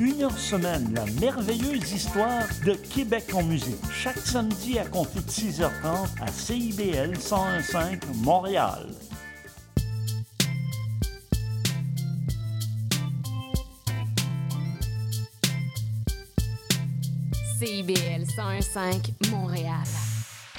une heure semaine, la merveilleuse histoire de Québec en musique. Chaque samedi à compter de 6h30 à CIBL 101.5 Montréal. CIBL 101.5 Montréal.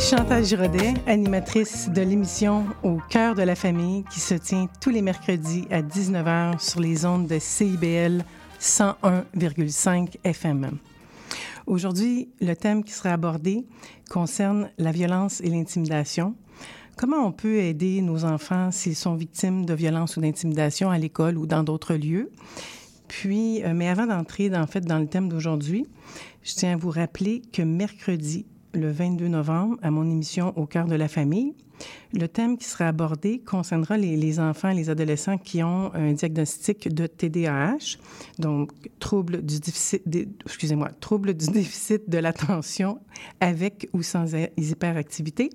Chantal Giraudet, animatrice de l'émission Au cœur de la famille qui se tient tous les mercredis à 19h sur les ondes de CIBL 101,5 FM. Aujourd'hui, le thème qui sera abordé concerne la violence et l'intimidation. Comment on peut aider nos enfants s'ils sont victimes de violence ou d'intimidation à l'école ou dans d'autres lieux? Puis, euh, mais avant d'entrer en fait dans le thème d'aujourd'hui, je tiens à vous rappeler que mercredi le 22 novembre à mon émission Au cœur de la famille. Le thème qui sera abordé concernera les, enfants et les adolescents qui ont un diagnostic de TDAH, donc trouble du déficit, excusez-moi, trouble du déficit de l'attention avec ou sans hyperactivité.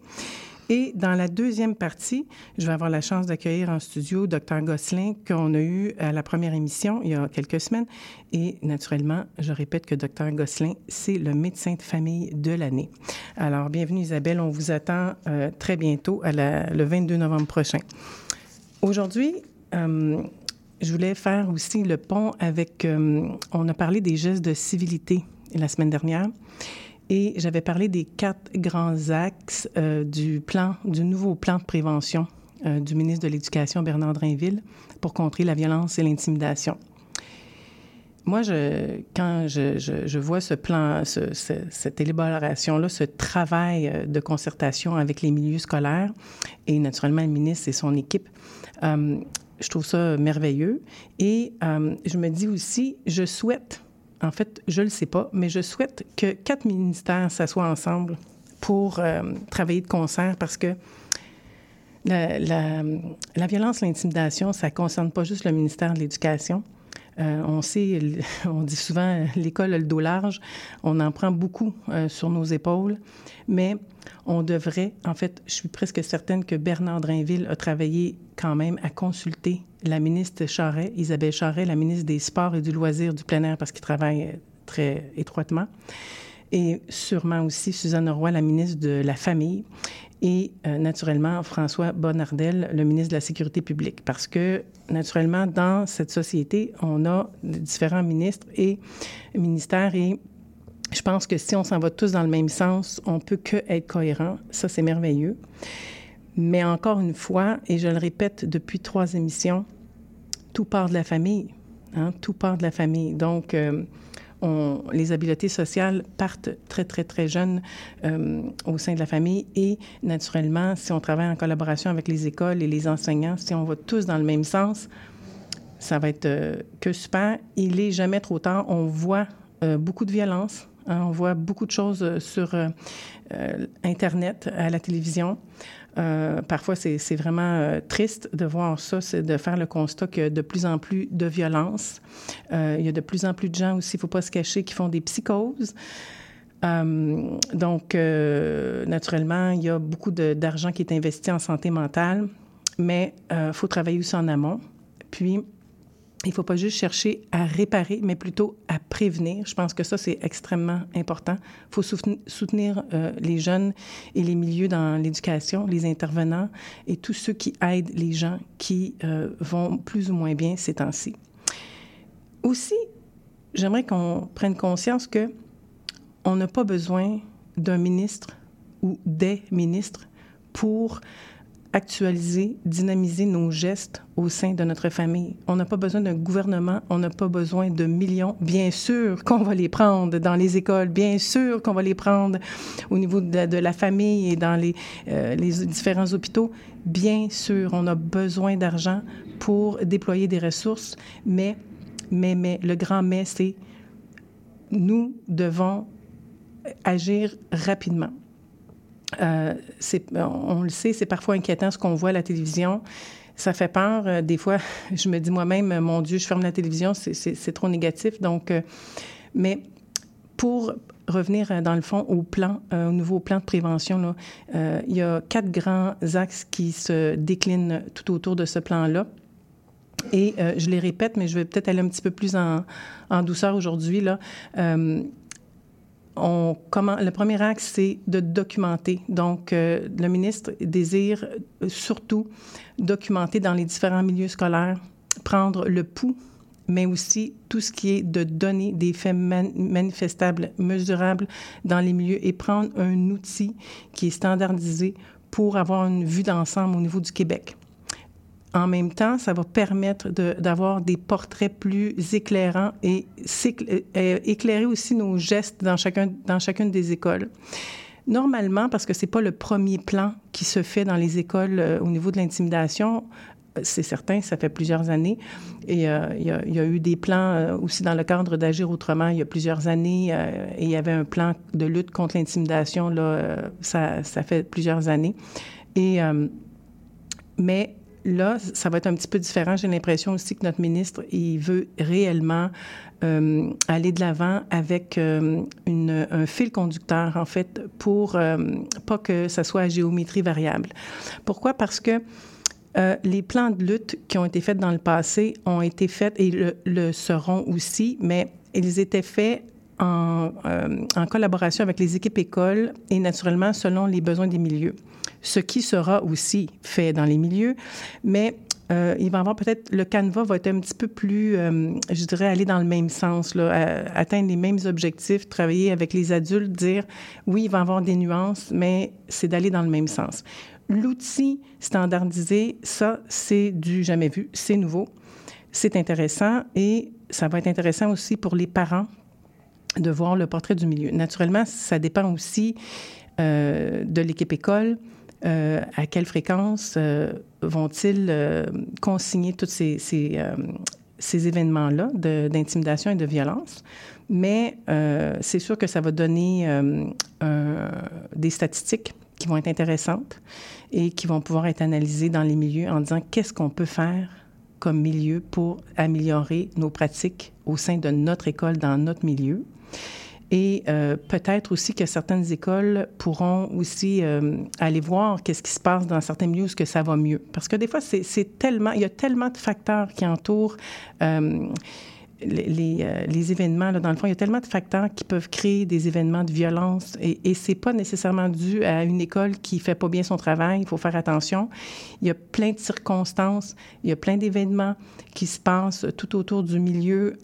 Et dans la deuxième partie, je vais avoir la chance d'accueillir en studio Dr Gosselin qu'on a eu à la première émission il y a quelques semaines. Et naturellement, je répète que Dr Gosselin, c'est le médecin de famille de l'année. Alors, bienvenue Isabelle, on vous attend euh, très bientôt le 22 novembre prochain. Aujourd'hui, euh, je voulais faire aussi le pont avec, euh, on a parlé des gestes de civilité la semaine dernière. Et j'avais parlé des quatre grands axes euh, du plan, du nouveau plan de prévention euh, du ministre de l'Éducation, Bernard Drainville, pour contrer la violence et l'intimidation. Moi, quand je, vois ce plan, ce, ce, cette élaboration-là, ce travail euh, de concertation avec les milieux scolaires et naturellement le ministre et son équipe, je trouve ça merveilleux. Et je me dis aussi, je souhaite en fait, je ne le sais pas, mais je souhaite que quatre ministères s'assoient ensemble pour euh, travailler de concert parce que la, la, la violence, l'intimidation, ça ne concerne pas juste le ministère de l'Éducation. Euh, on sait, on dit souvent, l'école a le dos large. On en prend beaucoup euh, sur nos épaules, mais on devrait, en fait, je suis presque certaine que Bernard Drainville a travaillé quand même à consulter la ministre Charret, Isabelle Charret, la ministre des Sports et du loisir du plein air, parce qu'il travaille très étroitement. Et sûrement aussi Suzanne Roy, la ministre de la Famille et euh, naturellement François Bonnardel, le ministre de la Sécurité publique, parce que naturellement, dans cette société, on a différents ministres et ministères et je pense que si on s'en va tous dans le même sens, on peut que être cohérent. Ça, c'est merveilleux. Mais encore une fois, et je le répète depuis trois émissions, tout part de la famille. Hein? Tout part de la famille. Donc, euh, les habiletés sociales partent très, très, très jeunes euh, au sein de la famille et naturellement, si on travaille en collaboration avec les écoles et les enseignants, si on va tous dans le même sens, ça va être euh, que super. Il est jamais trop tard. On voit euh, beaucoup de violence. Hein, on voit beaucoup de choses sur euh, Internet, à la télévision. Euh, parfois, c'est vraiment euh, triste de voir ça, de faire le constat qu'il y a de plus en plus de violence. Euh, il y a de plus en plus de gens aussi, il ne faut pas se cacher, qui font des psychoses. donc, naturellement, il y a beaucoup d'argent qui est investi en santé mentale, mais il faut travailler aussi en amont. Puis, il ne faut pas juste chercher à réparer, mais plutôt à prévenir. Je pense que ça, c'est extrêmement important. Il faut soutenir euh, les jeunes et les milieux dans l'éducation, les intervenants et tous ceux qui aident les gens qui euh, vont plus ou moins bien ces temps-ci. Aussi, j'aimerais qu'on prenne conscience que on n'a pas besoin d'un ministre ou des ministres pour actualiser, dynamiser nos gestes au sein de notre famille. On n'a pas besoin d'un gouvernement, on n'a pas besoin de millions. Bien sûr qu'on va les prendre dans les écoles, bien sûr qu'on va les prendre au niveau de, la famille et dans les, euh, les différents hôpitaux. Bien sûr, on a besoin d'argent pour déployer des ressources, mais, mais, mais, le grand mais, c'est nous devons agir rapidement. Euh, on le sait, c'est parfois inquiétant ce qu'on voit à la télévision. Ça fait peur. Euh, des fois, je me dis moi-même, mon Dieu, je ferme la télévision, c'est trop négatif. Donc, euh, mais pour revenir euh, dans le fond au plan, au nouveau plan de prévention, il y a quatre grands axes qui se déclinent tout autour de ce plan-là. Et je les répète, mais je vais peut-être aller un petit peu plus en, en douceur aujourd'hui. Là le premier axe, c'est de documenter. Donc, euh, le ministre désire surtout documenter dans les différents milieux scolaires, prendre le pouls, mais aussi tout ce qui est de donner des faits manifestables, mesurables dans les milieux et prendre un outil qui est standardisé pour avoir une vue d'ensemble au niveau du Québec. En même temps, ça va permettre d'avoir des portraits plus éclairants et euh, éclairer aussi nos gestes dans, chacun, dans chacune des écoles. Normalement, parce que c'est pas le premier plan qui se fait dans les écoles euh, au niveau de l'intimidation, euh, c'est certain, ça fait plusieurs années. Et il, y a, eu des plans aussi dans le cadre d'Agir autrement il y a plusieurs années. et il y avait un plan de lutte contre l'intimidation, là, ça, fait plusieurs années. Mais là, ça va être un petit peu différent. J'ai l'impression aussi que notre ministre, il veut réellement euh, aller de l'avant avec euh, un fil conducteur, en fait, pour euh, pas que ça soit à géométrie variable. Pourquoi? Parce que les plans de lutte qui ont été faits dans le passé ont été faits et le, le seront aussi, mais ils étaient faits en, en, collaboration avec les équipes écoles et naturellement selon les besoins des milieux ce qui sera aussi fait dans les milieux, mais euh, il va avoir peut-être le canevas va être un petit peu plus, euh, je dirais, aller dans le même sens, là, atteindre les mêmes objectifs, travailler avec les adultes, dire oui, il va avoir des nuances, mais c'est d'aller dans le même sens. L'outil standardisé, ça, c'est du jamais vu, c'est nouveau, c'est intéressant et ça va être intéressant aussi pour les parents de voir le portrait du milieu. Naturellement, ça dépend aussi euh, de l'équipe école, euh, à quelle fréquence euh, vont-ils euh, consigner tous ces, ces, événements-là d'intimidation et de violence? Mais c'est sûr que ça va donner des statistiques qui vont être intéressantes et qui vont pouvoir être analysées dans les milieux en disant qu'est-ce qu'on peut faire comme milieu pour améliorer nos pratiques au sein de notre école, dans notre milieu. Et euh, peut-être aussi que certaines écoles pourront aussi euh, aller voir qu'est-ce qui se passe dans certains milieux où que ça va mieux. Parce que des fois, c'est tellement, il y a tellement de facteurs qui entourent euh, les, événements, là, dans le fond, il y a tellement de facteurs qui peuvent créer des événements de violence et, et c'est pas nécessairement dû à une école qui fait pas bien son travail. Il faut faire attention. Il y a plein de circonstances, il y a plein d'événements qui se passent tout autour du milieu.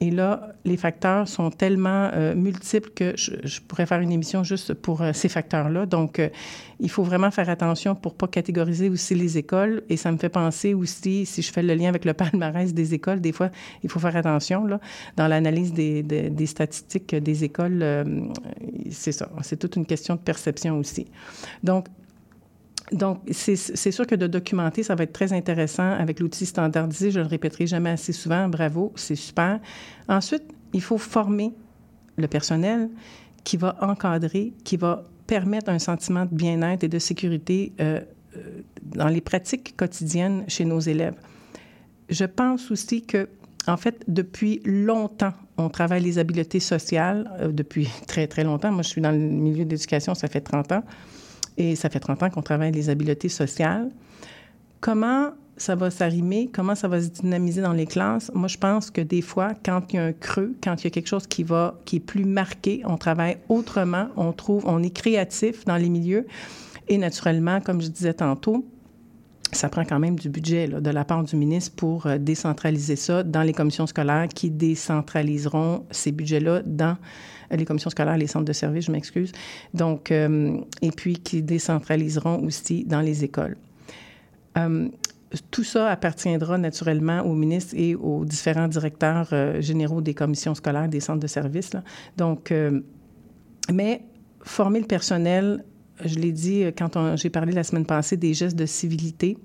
Et là, les facteurs sont tellement euh, multiples que je, pourrais faire une émission juste pour euh, ces facteurs-là. Donc, il faut vraiment faire attention pour pas catégoriser aussi les écoles. Et ça me fait penser aussi, si je fais le lien avec le palmarès des écoles, des fois, il faut faire attention là, dans l'analyse des, des, des, statistiques des écoles. Euh, c'est ça. C'est toute une question de perception aussi. Donc, donc, c'est sûr que de documenter, ça va être très intéressant avec l'outil standardisé. Je le répéterai jamais assez souvent. Bravo, c'est super. Ensuite, il faut former le personnel qui va encadrer, qui va permettre un sentiment de bien-être et de sécurité euh, euh, dans les pratiques quotidiennes chez nos élèves. Je pense aussi que, en fait, depuis longtemps, on travaille les habiletés sociales, euh, depuis très, très longtemps. Moi, je suis dans le milieu d'éducation, ça fait 30 ans. Et ça fait 30 ans qu'on travaille les habiletés sociales. Comment ça va s'arrimer, comment ça va se dynamiser dans les classes? Moi, je pense que des fois, quand il y a un creux, quand il y a quelque chose qui va, qui est plus marqué, on travaille autrement, on trouve, on est créatif dans les milieux. Et naturellement, comme je disais tantôt, ça prend quand même du budget de la part du ministre pour euh, décentraliser ça dans les commissions scolaires qui décentraliseront ces budgets-là dans les commissions scolaires, les centres de services, je m'excuse. Donc, euh, et puis qui décentraliseront aussi dans les écoles. Euh, tout ça appartiendra naturellement au ministre et aux différents directeurs euh, généraux des commissions scolaires, des centres de services. Donc, euh, mais former le personnel, je l'ai dit euh, quand j'ai parlé la semaine passée des gestes de civilité,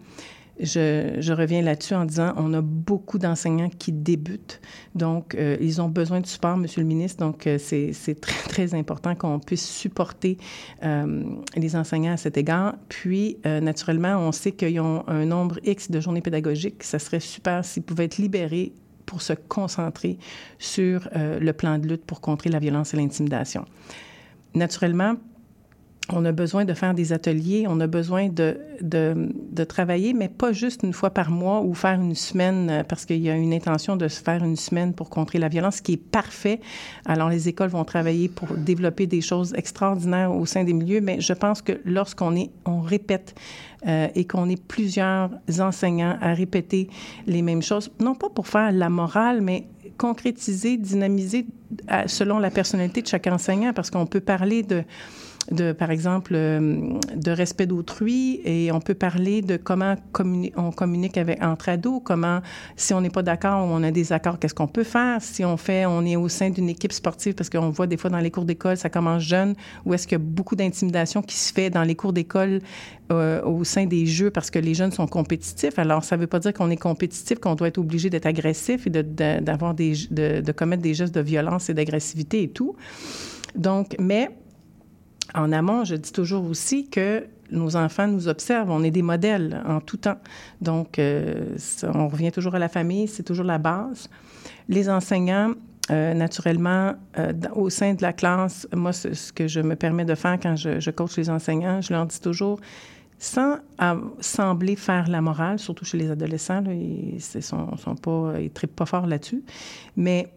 je, reviens là-dessus en disant on a beaucoup d'enseignants qui débutent. Donc, euh, ils ont besoin de support, Monsieur le ministre. Donc, euh, c'est très, très important qu'on puisse supporter les enseignants à cet égard. Puis, naturellement, on sait qu'ils ont un nombre X de journées pédagogiques. Ça serait super s'ils pouvaient être libérés pour se concentrer sur le plan de lutte pour contrer la violence et l'intimidation. Naturellement, on a besoin de faire des ateliers, on a besoin de, de, de, travailler, mais pas juste une fois par mois ou faire une semaine, euh, parce qu'il y a une intention de se faire une semaine pour contrer la violence, ce qui est parfait. Alors, les écoles vont travailler pour développer des choses extraordinaires au sein des milieux, mais je pense que lorsqu'on est, on répète euh, et qu'on est plusieurs enseignants à répéter les mêmes choses, non pas pour faire la morale, mais concrétiser, dynamiser à, selon la personnalité de chaque enseignant, parce qu'on peut parler de de, par exemple, euh, de respect d'autrui et on peut parler de comment on communique avec, entre ados, comment, si on n'est pas d'accord ou on a des accords, qu'est-ce qu'on peut faire? Si on fait, on est au sein d'une équipe sportive, parce qu'on voit des fois dans les cours d'école, ça commence jeune, ou est-ce qu'il y a beaucoup d'intimidation qui se fait dans les cours d'école euh, au sein des jeux parce que les jeunes sont compétitifs? Alors, ça ne veut pas dire qu'on est compétitif, qu'on doit être obligé d'être agressif et d'avoir de, de, de commettre des gestes de violence et d'agressivité et tout. Donc, mais en amont, je dis toujours aussi que nos enfants nous observent, on est des modèles en tout temps. Donc, euh, on revient toujours à la famille, c'est toujours la base. Les enseignants, euh, naturellement, euh, au sein de la classe, moi, ce que je me permets de faire quand je, je coach les enseignants, je leur dis toujours, sans sembler faire la morale, surtout chez les adolescents, ils ne sont, pas, ils pas fort là-dessus, mais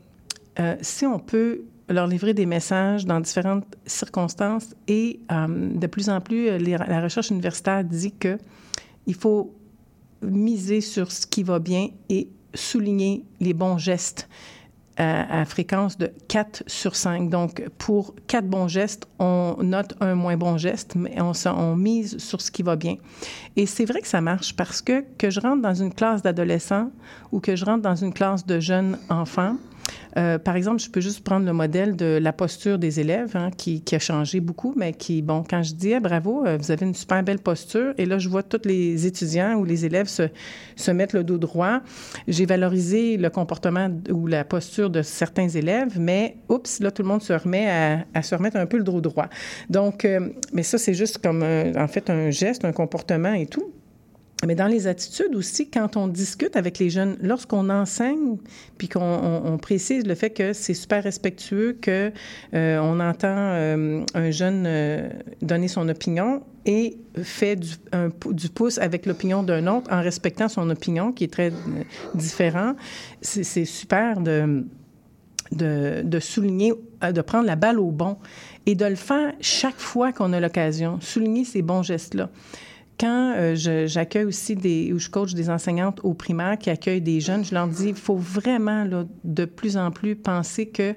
si on peut leur livrer des messages dans différentes circonstances et euh, de plus en plus, les, la recherche universitaire dit que il faut miser sur ce qui va bien et souligner les bons gestes à, à, fréquence de 4 sur 5. Donc, pour 4 bons gestes, on note un moins bon geste, mais on, on mise sur ce qui va bien. Et c'est vrai que ça marche parce que que je rentre dans une classe d'adolescents ou que je rentre dans une classe de jeunes enfants, euh, par exemple, je peux juste prendre le modèle de la posture des élèves, hein, qui, a changé beaucoup, mais qui, bon, quand je dis ah, bravo, euh, vous avez une super belle posture, et là, je vois tous les étudiants ou les élèves se, mettre le dos droit. J'ai valorisé le comportement ou la posture de certains élèves, mais oups, là, tout le monde se remet à, à se remettre un peu le dos droit. Donc, euh, mais ça, c'est juste comme, en fait, un geste, un comportement et tout. Mais dans les attitudes aussi, quand on discute avec les jeunes, lorsqu'on enseigne, puis qu'on on, on précise le fait que c'est super respectueux, que euh, on entend euh, un jeune euh, donner son opinion et fait du pouce avec l'opinion d'un autre en respectant son opinion, qui est très différent, c'est super de, de, de souligner, de prendre la balle au bon et de le faire chaque fois qu'on a l'occasion, souligner ces bons gestes-là quand euh, j'accueille aussi des, ou je coach des enseignantes au primaire qui accueillent des jeunes, je leur dis, il faut vraiment là, de plus en plus penser que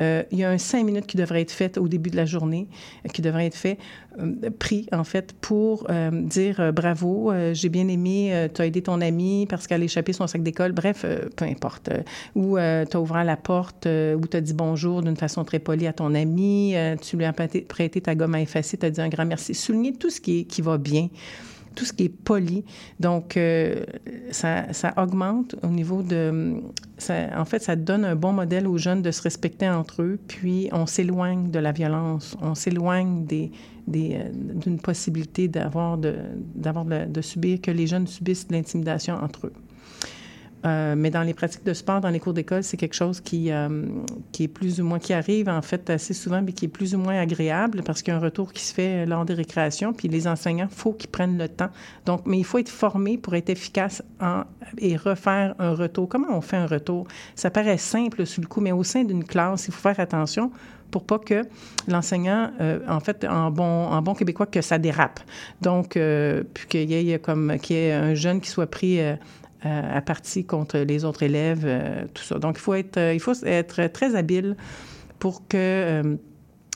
euh, il y a un cinq minutes qui devrait être fait au début de la journée, euh, qui devrait être fait, euh, pris en fait, pour dire bravo, j'ai bien aimé, tu as aidé ton ami parce qu'elle a échappé son sac d'école, bref, peu importe. ou tu as ouvert la porte, ou tu as dit bonjour d'une façon très polie à ton ami, tu lui as prêté, ta gomme à effacer, tu as dit un grand merci. Souligner tout ce qui, qui va bien tout ce qui est poli. Donc, euh, ça, ça, augmente au niveau de... Ça, en fait, ça donne un bon modèle aux jeunes de se respecter entre eux, puis on s'éloigne de la violence, on s'éloigne des, des, euh, d'une possibilité d'avoir de, d'avoir de, de subir, que les jeunes subissent de l'intimidation entre eux. Euh, mais dans les pratiques de sport, dans les cours d'école, c'est quelque chose qui, euh, qui est plus ou moins, qui arrive en fait assez souvent, mais qui est plus ou moins agréable parce qu'il y a un retour qui se fait lors des récréations. Puis les enseignants, il faut qu'ils prennent le temps. Donc, mais il faut être formé pour être efficace en, et refaire un retour. Comment on fait un retour? Ça paraît simple sur le coup, mais au sein d'une classe, il faut faire attention pour pas que l'enseignant, euh, en fait, en bon, québécois, que ça dérape. Donc, euh, puis qu'il y ait comme qu'il un jeune qui soit pris euh, à partie contre les autres élèves, euh, tout ça. Donc, il faut être, il faut être très habile pour que euh,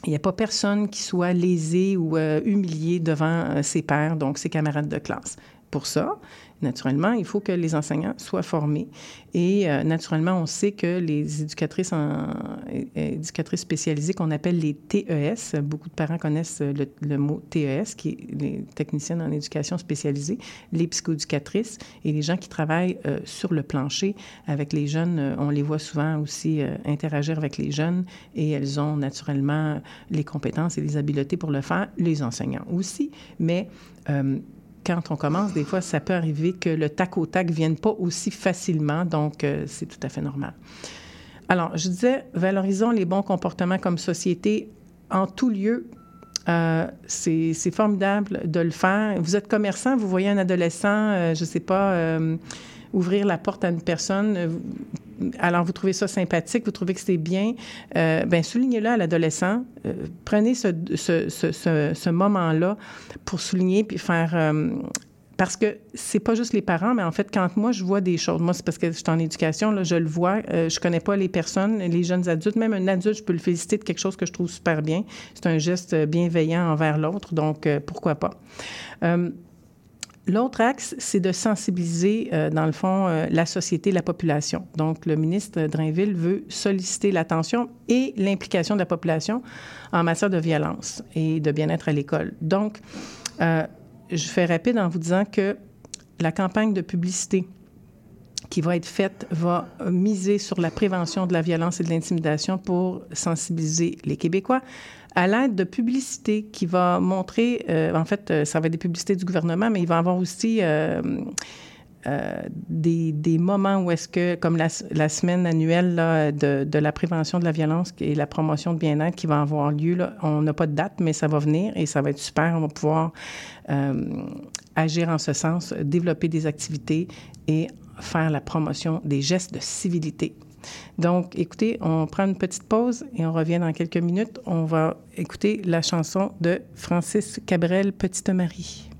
il n'y ait pas personne qui soit lésé ou euh, humilié devant ses pairs, donc ses camarades de classe. Pour ça, naturellement, il faut que les enseignants soient formés. Et euh, naturellement, on sait que les éducatrices, éducatrices spécialisées qu'on appelle les TES, beaucoup de parents connaissent le, mot TES, qui est les techniciennes en éducation spécialisée, les psychoéducatrices et les gens qui travaillent euh, sur le plancher avec les jeunes. Euh, on les voit souvent aussi interagir avec les jeunes et elles ont naturellement les compétences et les habiletés pour le faire, les enseignants aussi. Mais quand on commence, des fois, ça peut arriver que le tac au tac ne vienne pas aussi facilement, donc euh, c'est tout à fait normal. Alors, je disais, valorisons les bons comportements comme société en tout lieu. Euh, c'est formidable de le faire. Vous êtes commerçant, vous voyez un adolescent, euh, je ne sais pas, ouvrir la porte à une personne, alors vous trouvez ça sympathique, vous trouvez que c'est bien, euh, bien soulignez-le à l'adolescent. Euh, prenez ce, ce, ce, moment-là pour souligner puis faire. Euh, parce que c'est pas juste les parents, mais en fait, quand moi je vois des choses, moi c'est parce que je suis en éducation, là, je le vois, euh, je connais pas les personnes, les jeunes adultes, même un adulte, je peux le féliciter de quelque chose que je trouve super bien. C'est un geste bienveillant envers l'autre, donc pourquoi pas. L'autre axe, c'est de sensibiliser, euh, dans le fond, euh, la société, la population. Donc, le ministre Drainville veut solliciter l'attention et l'implication de la population en matière de violence et de bien-être à l'école. Donc, euh, je fais rapide en vous disant que la campagne de publicité qui va être faite va miser sur la prévention de la violence et de l'intimidation pour sensibiliser les Québécois à l'aide de publicités qui va montrer, euh, en fait, euh, ça va être des publicités du gouvernement, mais il va y avoir aussi euh, des, moments où est-ce que, comme la, semaine annuelle de, la prévention de la violence et la promotion de bien-être qui va avoir lieu, on n'a pas de date, mais ça va venir et ça va être super. On va pouvoir agir en ce sens, développer des activités et faire la promotion des gestes de civilité donc, écoutez, on prend une petite pause et on revient dans quelques minutes. On va écouter la chanson de Francis Cabrel, Petite Marie.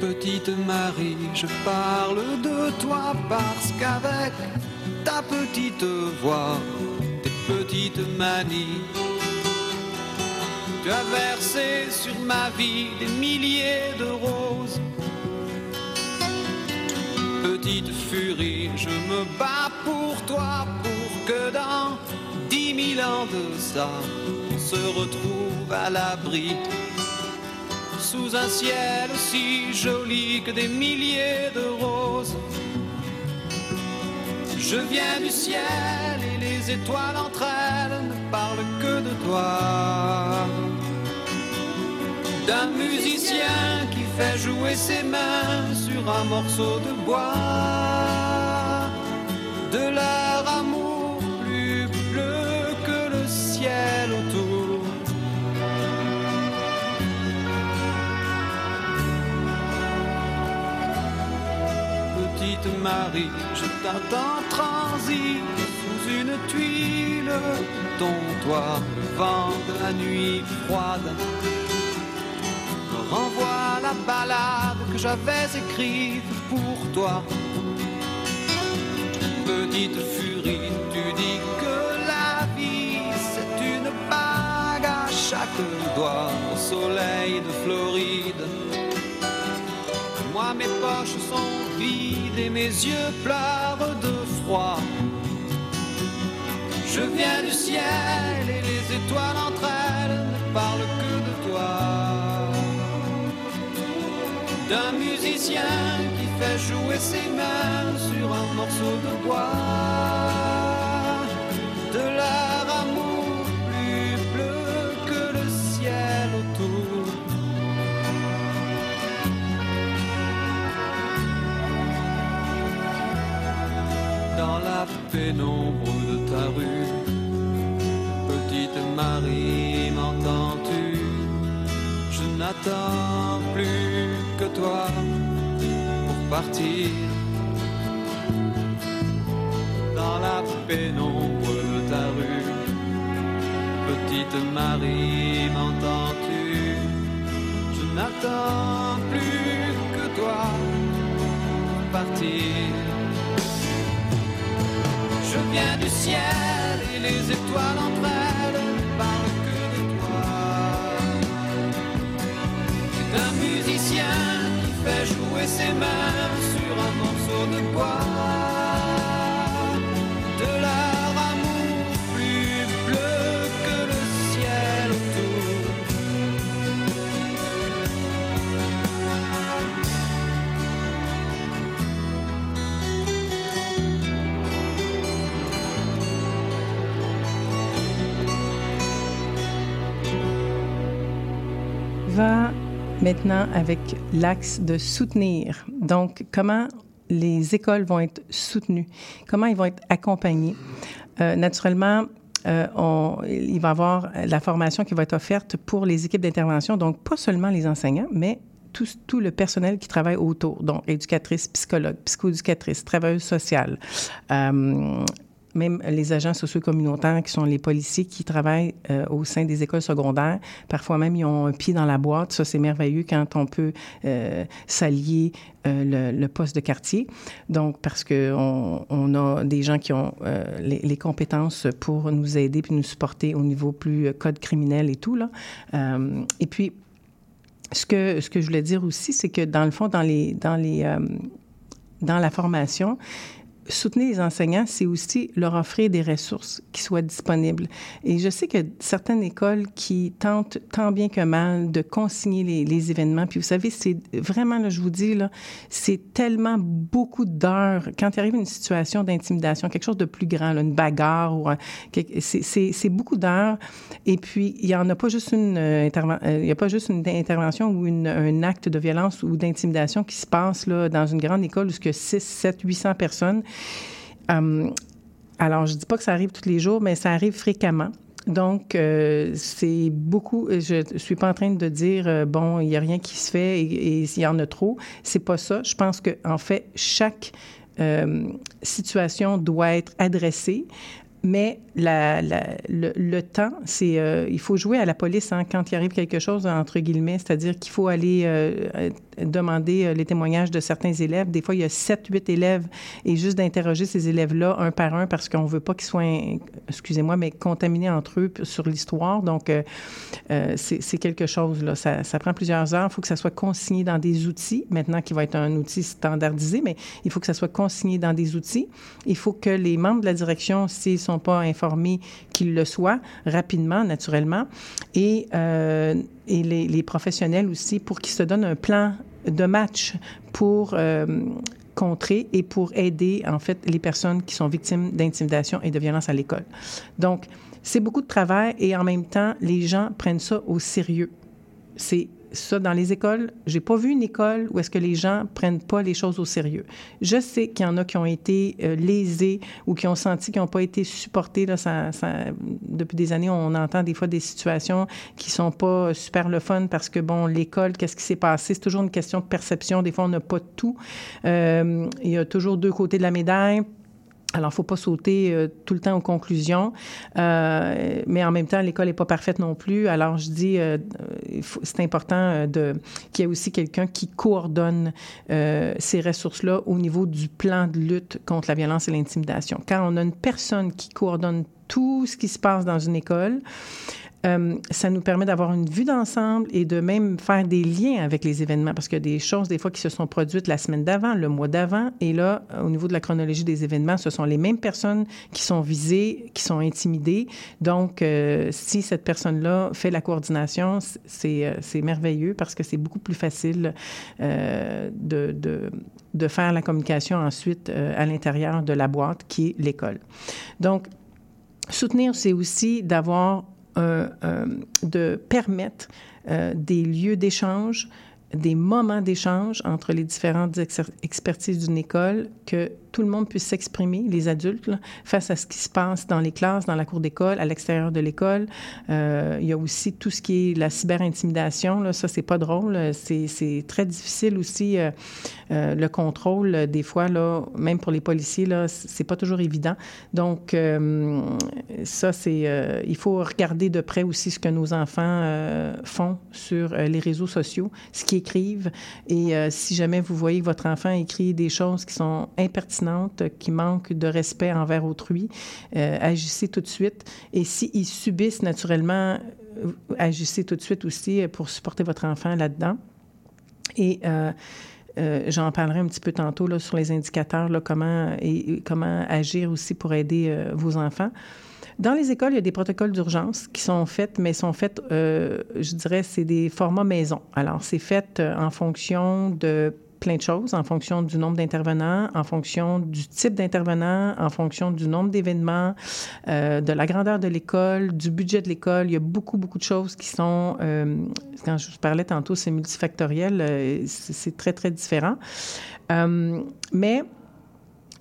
Petite Marie, je parle de toi parce qu'avec ta petite voix, tes petites manies. Tu as versé sur ma vie des milliers de roses. Petite furie, je me bats pour toi, pour que dans dix mille ans de ça, on se retrouve à l'abri. Sous un ciel aussi joli que des milliers de roses. Je viens du ciel et les étoiles entre elles ne parlent que de toi. D'un musicien qui fait jouer ses mains sur un morceau de bois. Marie, je t'attends transi sous une tuile, ton toit, le vent de la nuit froide me renvoie la balade que j'avais écrite pour toi. Petite furie, tu dis que la vie c'est une bague à chaque doigt au soleil de Floride. Moi mes poches sont vides et mes yeux pleurent de froid. Je viens du ciel et les étoiles entre elles ne parlent que de toi. D'un musicien qui fait jouer ses mains sur un maintenant avec l'axe de soutenir. Donc, comment les écoles vont être soutenues, comment ils vont être accompagnés? Euh, naturellement, euh, il va y avoir la formation qui va être offerte pour les équipes d'intervention, donc pas seulement les enseignants, mais tout, le personnel qui travaille autour, donc éducatrices, psychologues, psychoéducatrices, travailleuses sociales, euh, même les agents socio-communautaires qui sont les policiers qui travaillent euh, au sein des écoles secondaires. Parfois même, ils ont un pied dans la boîte. Ça, c'est merveilleux quand on peut euh, s'allier euh, le, poste de quartier. Donc, parce qu'on on a des gens qui ont les, compétences pour nous aider puis nous supporter au niveau plus code criminel et tout. Là. Et puis, ce que, ce que je voulais dire aussi, c'est que dans le fond, dans, les, dans, les, dans la formation, soutenir les enseignants, c'est aussi leur offrir des ressources qui soient disponibles. Et je sais que certaines écoles qui tentent tant bien que mal de consigner les, événements, puis vous savez, c'est vraiment, là, je vous dis, là, c'est tellement beaucoup d'heures. Quand il arrive une situation d'intimidation, quelque chose de plus grand, là, une bagarre, ou c'est- beaucoup d'heures. Et puis, il n'y en a pas juste une, euh, euh, a pas juste une intervention ou un acte de violence ou d'intimidation qui se passe là, dans une grande école où il y a 6, 7, 800 personnes. Hum, alors, je dis pas que ça arrive tous les jours, mais ça arrive fréquemment. Donc, euh, c'est beaucoup. Je suis pas en train de dire euh, bon, il y a rien qui se fait et, il y en a trop. C'est pas ça. Je pense que en fait, chaque euh, situation doit être adressée. Mais le, temps, c'est euh, il faut jouer à la police hein, quand il arrive quelque chose entre guillemets, c'est-à-dire qu'il faut aller euh, euh, demander euh, les témoignages de certains élèves. Des fois, il y a sept, huit élèves et juste d'interroger ces élèves-là un par un parce qu'on veut pas qu'ils soient, excusez-moi, mais contaminés entre eux sur l'histoire. Donc, euh, euh, c'est quelque chose là. Ça, ça prend plusieurs heures. Il faut que ça soit consigné dans des outils. Maintenant, qui va être un outil standardisé, mais il faut que ça soit consigné dans des outils. Il faut que les membres de la direction, s'ils sont pas informés, qu'ils le soient rapidement, naturellement, et, euh, et les, professionnels aussi pour qu'ils se donnent un plan de match pour euh, contrer et pour aider, en fait, les personnes qui sont victimes d'intimidation et de violence à l'école. Donc, c'est beaucoup de travail et en même temps, les gens prennent ça au sérieux. C'est ça dans les écoles. J'ai pas vu une école où est-ce que les gens prennent pas les choses au sérieux. Je sais qu'il y en a qui ont été euh, lésés ou qui ont senti qu'ils n'ont pas été supportés. Là, ça, ça- depuis des années, on entend des fois des situations qui sont pas super le fun parce que, bon, l'école, qu'est-ce qui s'est passé? C'est toujours une question de perception. Des fois, on n'a pas tout. Euh, il y a toujours deux côtés de la médaille. Alors, faut pas sauter euh, tout le temps aux conclusions, Euh, mais en même temps, l'école n'est pas parfaite non plus. Alors, je dis, euh, faut- c'est important euh, de, qu'il y ait aussi quelqu'un qui coordonne euh, ces ressources-là au niveau du plan de lutte contre la violence et l'intimidation. Quand on a une personne qui coordonne tout ce qui se passe dans une école, euh, ça nous permet d'avoir une vue d'ensemble et de même faire des liens avec les événements parce qu'il y a des choses des fois qui se sont produites la semaine d'avant, le mois d'avant et là, au niveau de la chronologie des événements, ce sont les mêmes personnes qui sont visées, qui sont intimidées. Donc, euh, si cette personne-là fait la coordination, euh, c'est merveilleux parce que c'est beaucoup plus facile de, faire la communication ensuite à l'intérieur de la boîte qui est l'école. Donc, Soutenir, c'est aussi d'avoir de permettre euh, des lieux d'échange, des moments d'échange entre les différentes expertises d'une école, que tout le monde puisse s'exprimer, les adultes, face à ce qui se passe dans les classes, dans la cour d'école, à l'extérieur de l'école. Euh, il y a aussi tout ce qui est la cyberintimidation. Là, ça, c'est pas drôle. C'est, très difficile aussi euh, euh, le contrôle. Des fois, là, même pour les policiers, là, c'est pas toujours évident. Donc, ça, c'est. il faut regarder de près aussi ce que nos enfants font sur les réseaux sociaux, ce qu'ils écrivent. Et si jamais vous voyez votre enfant écrit des choses qui sont impertinentes, qui manquent de respect envers autrui, euh, agissez tout de suite. Et s'ils subissent naturellement, euh, agissez tout de suite aussi pour supporter votre enfant là-dedans. Et euh, j'en parlerai un petit peu tantôt là, sur les indicateurs, comment, agir aussi pour aider vos enfants. Dans les écoles, il y a des protocoles d'urgence qui sont faits, mais sont faits, je dirais, c'est des formats maison. Alors, c'est fait en fonction de plein de choses, en fonction du nombre d'intervenants, en fonction du type d'intervenant, en fonction du nombre d'événements, euh, de la grandeur de l'école, du budget de l'école. Il y a beaucoup, beaucoup de choses qui sont, euh, quand je vous parlais tantôt, c'est multifactoriel, euh, c'est très, très différent. Mais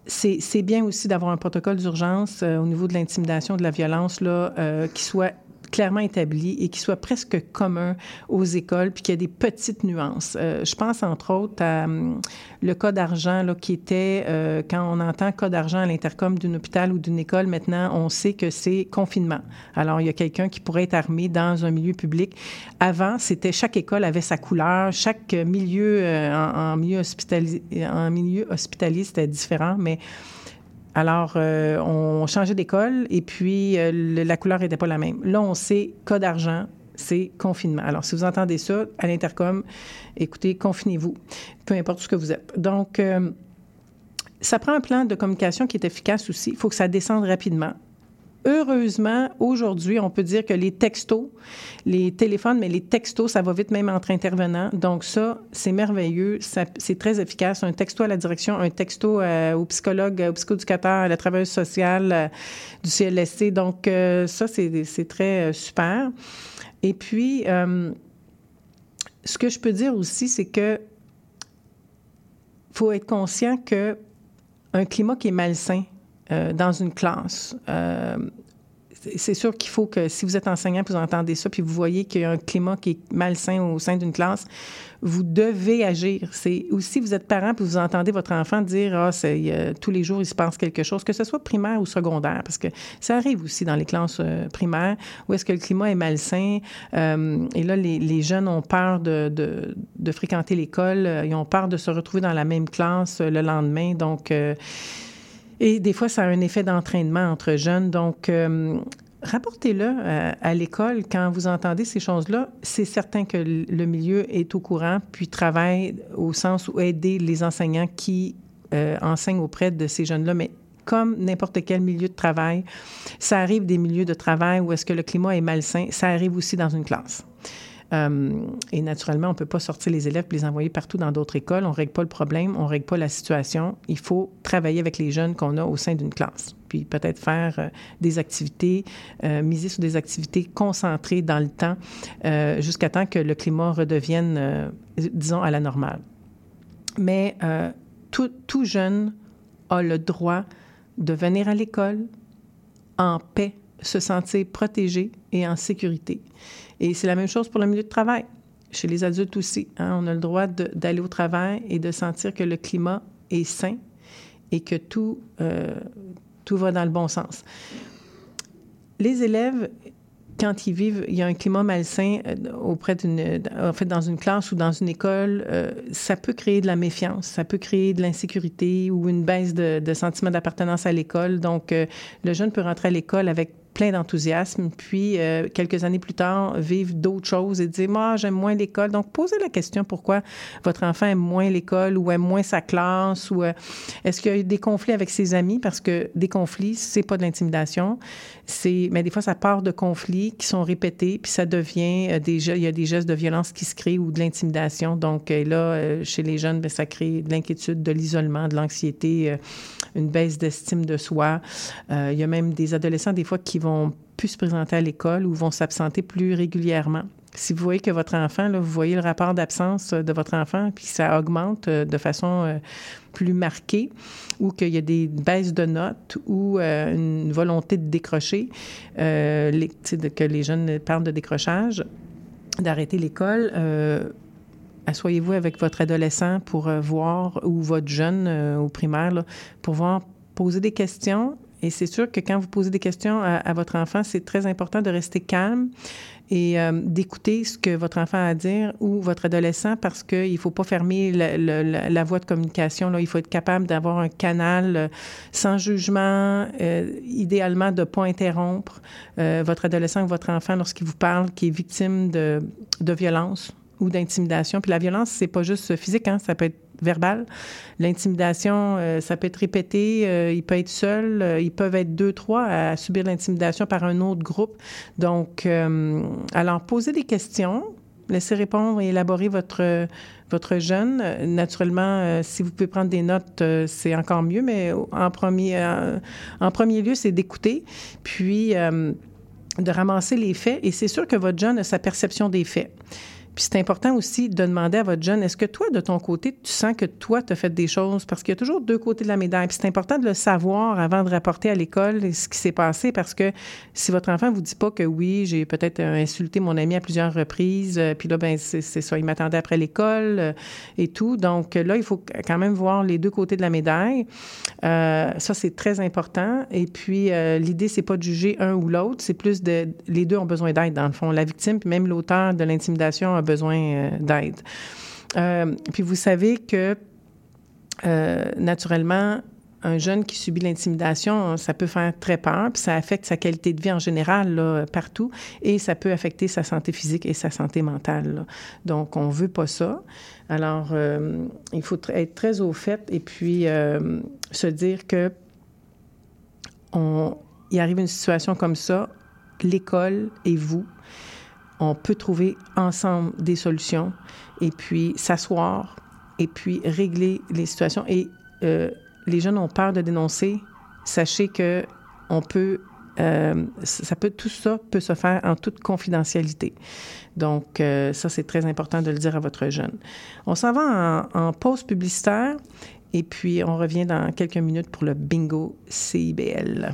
c'est bien aussi d'avoir un protocole d'urgence au niveau de l'intimidation, de la violence, là, qui soit clairement établi et qui soit presque commun aux écoles, puis qu'il y a des petites nuances. Euh, je pense entre autres à hum, le cas d'argent qui était, euh, quand on entend cas d'argent à l'intercom d'un hôpital ou d'une école, maintenant, on sait que c'est confinement. Alors, il y a quelqu'un qui pourrait être armé dans un milieu public. Avant, c'était chaque école avait sa couleur, chaque milieu euh, en, en milieu hospitalier, en milieu hospitalier, c'était différent, mais alors, euh, on changeait d'école et puis euh, la couleur n'était pas la même. Là, on sait cas d'argent, c'est confinement. Alors, si vous entendez ça à l'intercom, écoutez, confinez-vous, peu importe ce que vous êtes. Donc, euh, ça prend un plan de communication qui est efficace aussi. Il faut que ça descende rapidement. Heureusement, aujourd'hui, on peut dire que les textos, les téléphones, mais les textos, ça va vite même entre intervenants. Donc ça, c'est merveilleux. C'est très efficace. Un texto à la direction, un texto euh, au psychologue, au psychoéducateur, à la travailleuse sociale euh, du CLSC. Donc euh, ça, c'est très super. Et puis, ce que je peux dire aussi, c'est que faut être conscient que un climat qui est malsain euh, dans une classe, euh, c'est- sûr qu'il faut que si vous êtes enseignant vous entendez ça puis vous voyez qu'il y a un climat qui est malsain au sein d'une classe, vous devez agir. C'est aussi vous êtes parent puis vous entendez votre enfant dire ah c'est tous les jours il se passe quelque chose que ce soit primaire ou secondaire parce que ça arrive aussi dans les classes euh, primaires où est-ce que le climat est malsain et là les, jeunes ont peur de, de, fréquenter l'école, ils ont peur de se retrouver dans la même classe le lendemain donc et des fois, ça a un effet d'entraînement entre jeunes. Donc, euh, rapportez-le euh, à l'école quand vous entendez ces choses-là. C'est certain que le milieu est au courant, puis travaille au sens où aider les enseignants qui euh, enseignent auprès de ces jeunes-là. Mais comme n'importe quel milieu de travail, ça arrive des milieux de travail où est-ce que le climat est malsain. Ça arrive aussi dans une classe. Euh, et naturellement, on ne peut pas sortir les élèves et les envoyer partout dans d'autres écoles. On ne règle pas le problème, on ne règle pas la situation. Il faut travailler avec les jeunes qu'on a au sein d'une classe. Puis peut-être faire euh, des activités, euh, miser sur des activités concentrées dans le temps jusqu'à temps que le climat redevienne, disons, à la normale. Mais tout jeune a le droit de venir à l'école en paix, se sentir protégé et en sécurité. Et c'est la même chose pour le milieu de travail. Chez les adultes aussi, hein, on a le droit d'aller au travail et de sentir que le climat est sain et que tout, euh, tout va dans le bon sens. Les élèves, quand ils vivent, il y a un climat malsain euh, auprès d'une, en fait, dans une classe ou dans une école, euh, ça peut créer de la méfiance, ça peut créer de l'insécurité ou une baisse de, sentiment d'appartenance à l'école. Donc, le jeune peut rentrer à l'école avec plein d'enthousiasme, puis euh, quelques années plus tard, vivre d'autres choses et dire, moi, j'aime moins l'école. Donc, posez la question pourquoi votre enfant aime moins l'école ou aime moins sa classe ou euh, est-ce qu'il y a eu des conflits avec ses amis? Parce que des conflits, c'est pas de l'intimidation. C'est, mais des fois, ça part de conflits qui sont répétés, puis ça devient euh, des, il y a des gestes de violence qui se créent ou de l'intimidation. Donc, euh, là, euh, chez les jeunes, ben, ça crée de l'inquiétude, de l'isolement, de l'anxiété, une baisse d'estime de soi. Euh, il y a même des adolescents, des fois, qui vont plus se présenter à l'école ou vont s'absenter plus régulièrement. Si vous voyez que votre enfant, vous voyez le rapport d'absence de votre enfant, puis ça augmente euh, de façon euh, plus marquée, ou qu'il y a des baisses de notes ou euh, une volonté de décrocher, que les jeunes parlent de décrochage, d'arrêter l'école, asseyez-vous avec votre adolescent pour voir, ou votre jeune au primaire, pour voir, poser des questions. Et c'est sûr que quand vous posez des questions à, votre enfant, c'est très important de rester calme et euh, d'écouter ce que votre enfant a à dire ou votre adolescent parce qu'il ne faut pas fermer la, voie de communication. Là. Il faut être capable d'avoir un canal euh, sans jugement, euh, idéalement de ne pas interrompre votre adolescent ou votre enfant lorsqu'il vous parle qui est victime de, de violence ou d'intimidation. Puis la violence, c'est pas juste physique, hein, ça peut être verbal. L'intimidation, euh, ça peut être répété, euh, il peut être seul, euh, ils peuvent être deux, trois à subir l'intimidation par un autre groupe. Donc, alors, posez des questions, laissez répondre et élaborer votre, votre jeune. Naturellement, si vous pouvez prendre des notes, c'est encore mieux, mais en premier, en premier lieu, c'est d'écouter, puis de ramasser les faits. Et c'est sûr que votre jeune a sa perception des faits. Puis c'est important aussi de demander à votre jeune, est-ce que toi, de ton côté, tu sens que toi, tu as fait des choses? Parce qu'il y a toujours deux côtés de la médaille. Puis c'est important de le savoir avant de rapporter à l'école ce qui s'est passé parce que si votre enfant vous dit pas que oui, j'ai peut-être insulté mon ami à plusieurs reprises, euh, puis là, ben c'est ça, il m'attendait après l'école euh, et tout. Donc là, il faut quand même voir les deux côtés de la médaille. Euh, ça, c'est très important. Et puis, euh, l'idée, c'est pas de juger un ou l'autre, c'est plus de... Les deux ont besoin d'aide, dans le fond. La victime, puis même l'auteur de l'intimidation besoin euh, d'aide. Euh, puis vous savez que, euh, naturellement, un jeune qui subit l'intimidation, ça peut faire très peur, puis ça affecte sa qualité de vie en général partout, et ça peut affecter sa santé physique et sa santé mentale. Donc, on veut pas ça. Alors, il faut être très au fait et puis se dire que on, il arrive une situation comme ça, l'école et vous, on peut trouver ensemble des solutions et puis s'asseoir et puis régler les situations. Et euh, les jeunes ont peur de dénoncer. Sachez que on peut, euh, ça peut, tout ça peut se faire en toute confidentialité. Donc, euh, ça, c'est très important de le dire à votre jeune. On s'en va en, en pause publicitaire et puis on revient dans quelques minutes pour le bingo CIBL.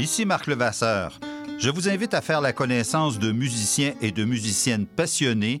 Ici Marc Levasseur. Je vous invite à faire la connaissance de musiciens et de musiciennes passionnés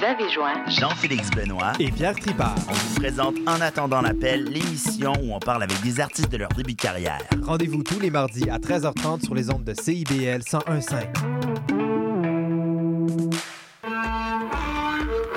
Vous avez joint Jean-Félix Benoît et Pierre Tripart. On vous présente En attendant l'appel, l'émission où on parle avec des artistes de leur début de carrière. Rendez-vous tous les mardis à 13h30 sur les ondes de CIBL 101.5.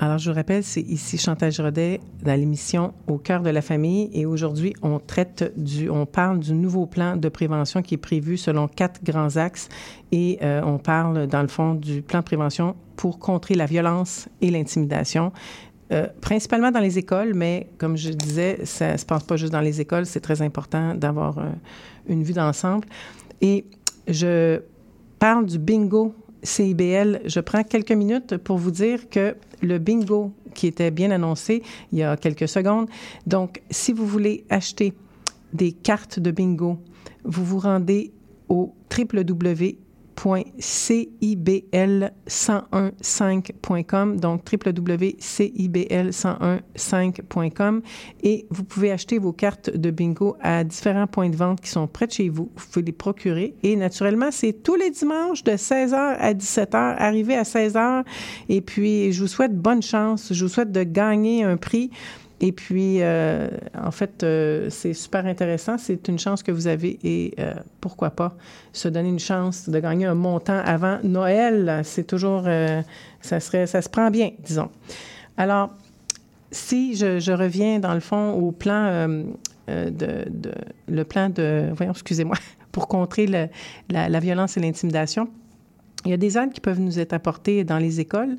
Alors, je vous rappelle, c'est ici Chantal Giraudet dans l'émission Au cœur de la famille. Et aujourd'hui, on traite du, on parle du nouveau plan de prévention qui est prévu selon quatre grands axes. Et euh, on parle, dans le fond, du plan de prévention pour contrer la violence et l'intimidation euh, principalement dans les écoles, mais comme je disais, ça ne se passe pas juste dans les écoles. C'est très important d'avoir euh, une vue d'ensemble. Et je parle du bingo CIBL. Je prends quelques minutes pour vous dire que le bingo qui était bien annoncé il y a quelques secondes. Donc, si vous voulez acheter des cartes de bingo, vous vous rendez au www www.cibl1015.com, donc www.cibl1015.com et vous pouvez acheter vos cartes de bingo à différents points de vente qui sont près de chez vous. Vous pouvez les procurer. Et naturellement, c'est tous les dimanches de 16h à 17h, arrivé à 16h et puis je vous souhaite bonne chance, je vous souhaite de gagner un prix et puis, euh, en fait, euh, c'est super intéressant. C'est une chance que vous avez et euh, pourquoi pas se donner une chance de gagner un montant avant Noël. C'est toujours, ça serait, ça se prend bien, disons. Alors, si je, reviens dans le fond au plan de, le plan de, voyons, excusez-moi, pour contrer la, violence et l'intimidation. Il y a des aides qui peuvent nous être apportées dans les écoles.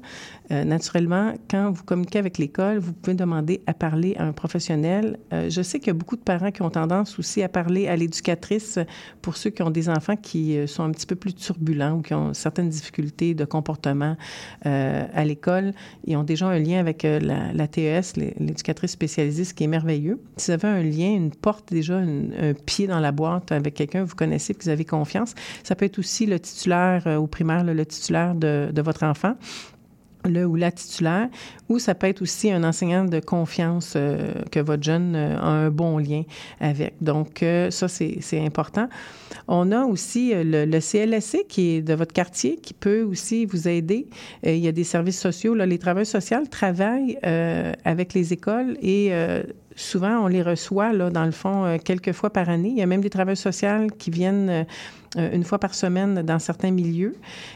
Euh, naturellement, quand vous communiquez avec l'école, vous pouvez demander à parler à un professionnel. Euh, je sais qu'il y a beaucoup de parents qui ont tendance aussi à parler à l'éducatrice pour ceux qui ont des enfants qui euh, sont un petit peu plus turbulents ou qui ont certaines difficultés de comportement à l'école. Ils ont déjà un lien avec la, TES, l'éducatrice spécialisée, ce qui est merveilleux. Si vous avez un lien, une porte déjà, un pied dans la boîte avec quelqu'un que vous connaissez, que vous avez confiance, ça peut être aussi le titulaire au primaire, le titulaire de, de votre enfant le ou la titulaire, ou ça peut être aussi un enseignant de confiance euh, que votre jeune euh, a un bon lien avec. Donc, euh, ça, c'est important. On a aussi le, le, CLSC qui est de votre quartier qui peut aussi vous aider. il y a des services sociaux. Les travailleurs sociaux travaillent avec les écoles et souvent, on les reçoit, dans le fond, quelques fois par année. Il y a même des travailleurs sociaux qui viennent euh, une fois par semaine dans certains milieux.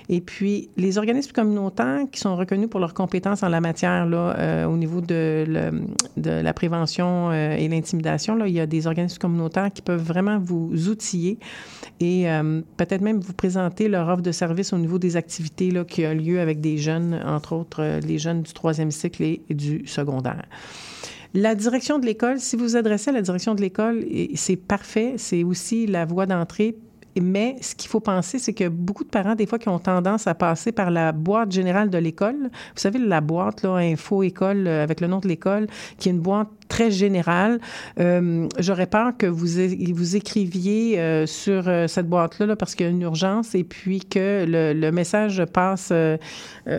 Et puis, les organismes communautaires qui sont reconnus pour leurs compétences en la matière, euh, au niveau de, la prévention euh, et l'intimidation, il y a des organismes communautaires qui peuvent vraiment vous outiller et peut-être même vous présenter leur offre de service au niveau des activités là, qui ont lieu avec des jeunes, entre autres les jeunes du troisième cycle et du secondaire. La direction de l'école, si vous vous adressez à la direction de l'école, c'est parfait. C'est aussi la voie d'entrée mais ce qu'il faut penser, c'est que beaucoup de parents, des fois, qui ont tendance à passer par la boîte générale de l'école. Vous savez, la boîte, là, info école, euh, avec le nom de l'école, qui est une boîte très général. Euh, j'aurais peur que vous, vous écriviez euh, sur euh, cette boîte-là parce qu'il y a une urgence et puis que le, message passe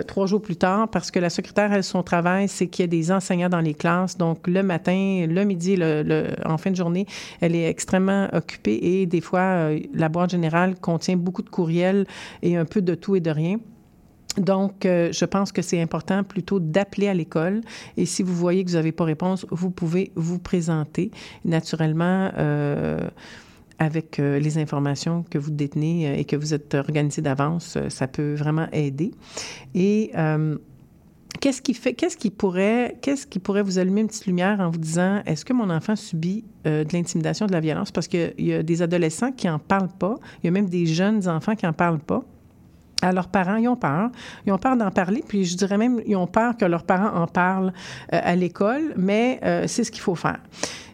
trois jours plus tard parce que la secrétaire, elle, son travail, c'est qu'il y a des enseignants dans les classes. Donc, le matin, le midi, le, en fin de journée, elle est extrêmement occupée et des fois, la boîte générale contient beaucoup de courriels et un peu de tout et de rien. Donc, euh, je pense que c'est important plutôt d'appeler à l'école et si vous voyez que vous n'avez pas réponse, vous pouvez vous présenter naturellement. Euh, avec euh, les informations que vous détenez et que vous êtes organisé d'avance, ça peut vraiment aider. Et qu'est-ce qui fait, qu'est-ce qui pourrait, qu'est-ce qui pourrait vous allumer une petite lumière en vous disant, est-ce que mon enfant subit de l'intimidation, de la violence? Parce qu'il y a des adolescents qui en parlent pas, il y a même des jeunes enfants qui en parlent pas à leurs parents, ils ont peur. Ils ont peur d'en parler, puis je dirais même, ils ont peur que leurs parents en parlent euh, à l'école, mais euh, c'est ce qu'il faut faire.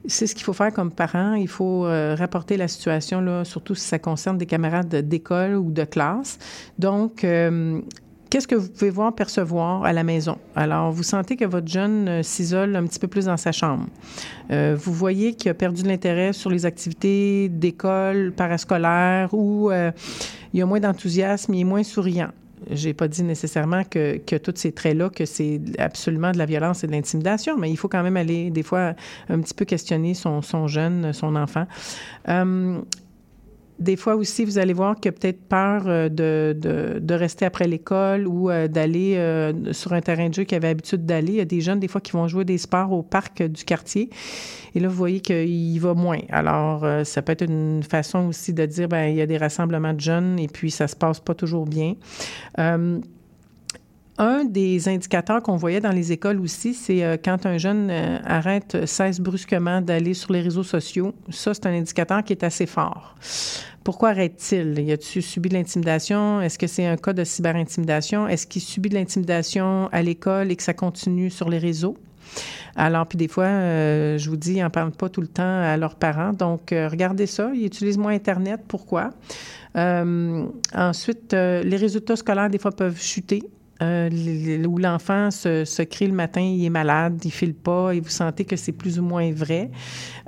C'est ce qu'il faut faire comme parent. Il faut euh, rapporter la situation, là, surtout si ça concerne des camarades d'école ou de classe. Donc, Qu'est-ce que vous pouvez voir, percevoir à la maison? Alors, vous sentez que votre jeune s'isole un petit peu plus dans sa chambre. Vous voyez qu'il a perdu de l'intérêt sur les activités d'école, parascolaire ou il y a moins d'enthousiasme, il est moins souriant. J'ai pas dit nécessairement que, que tous ces traits-là, que c'est absolument de la violence et de l'intimidation, mais il faut quand même aller, des fois, un petit peu questionner son, son jeune, son enfant. Des fois aussi, vous allez voir qu'il a peut-être peur euh, de, de, de, rester après l'école ou euh, d'aller euh, sur un terrain de jeu qu'il avait l'habitude d'aller. Il y a des jeunes, des fois, qui vont jouer des sports au parc du quartier. Et là, vous voyez qu'il va moins. Alors, ça peut être une façon aussi de dire, ben il y a des rassemblements de jeunes et puis ça se passe pas toujours bien un des indicateurs qu'on voyait dans les écoles aussi, c'est euh, quand un jeune euh, arrête, cesse brusquement d'aller sur les réseaux sociaux. Ça, c'est un indicateur qui est assez fort. Pourquoi arrête-t-il? Y a-t-il subi de l'intimidation? Est-ce que c'est un cas de cyberintimidation? Est-ce qu'il subit de l'intimidation à l'école et que ça continue sur les réseaux? Alors, puis des fois, euh, je vous dis, ils n'en parlent pas tout le temps à leurs parents. Donc, euh, regardez ça. Ils utilisent moins Internet. Pourquoi? Euh, ensuite, euh, les résultats scolaires, des fois, peuvent chuter. Euh, où l'enfant se, crie le matin, il est malade, il file pas, et vous sentez que c'est plus ou moins vrai,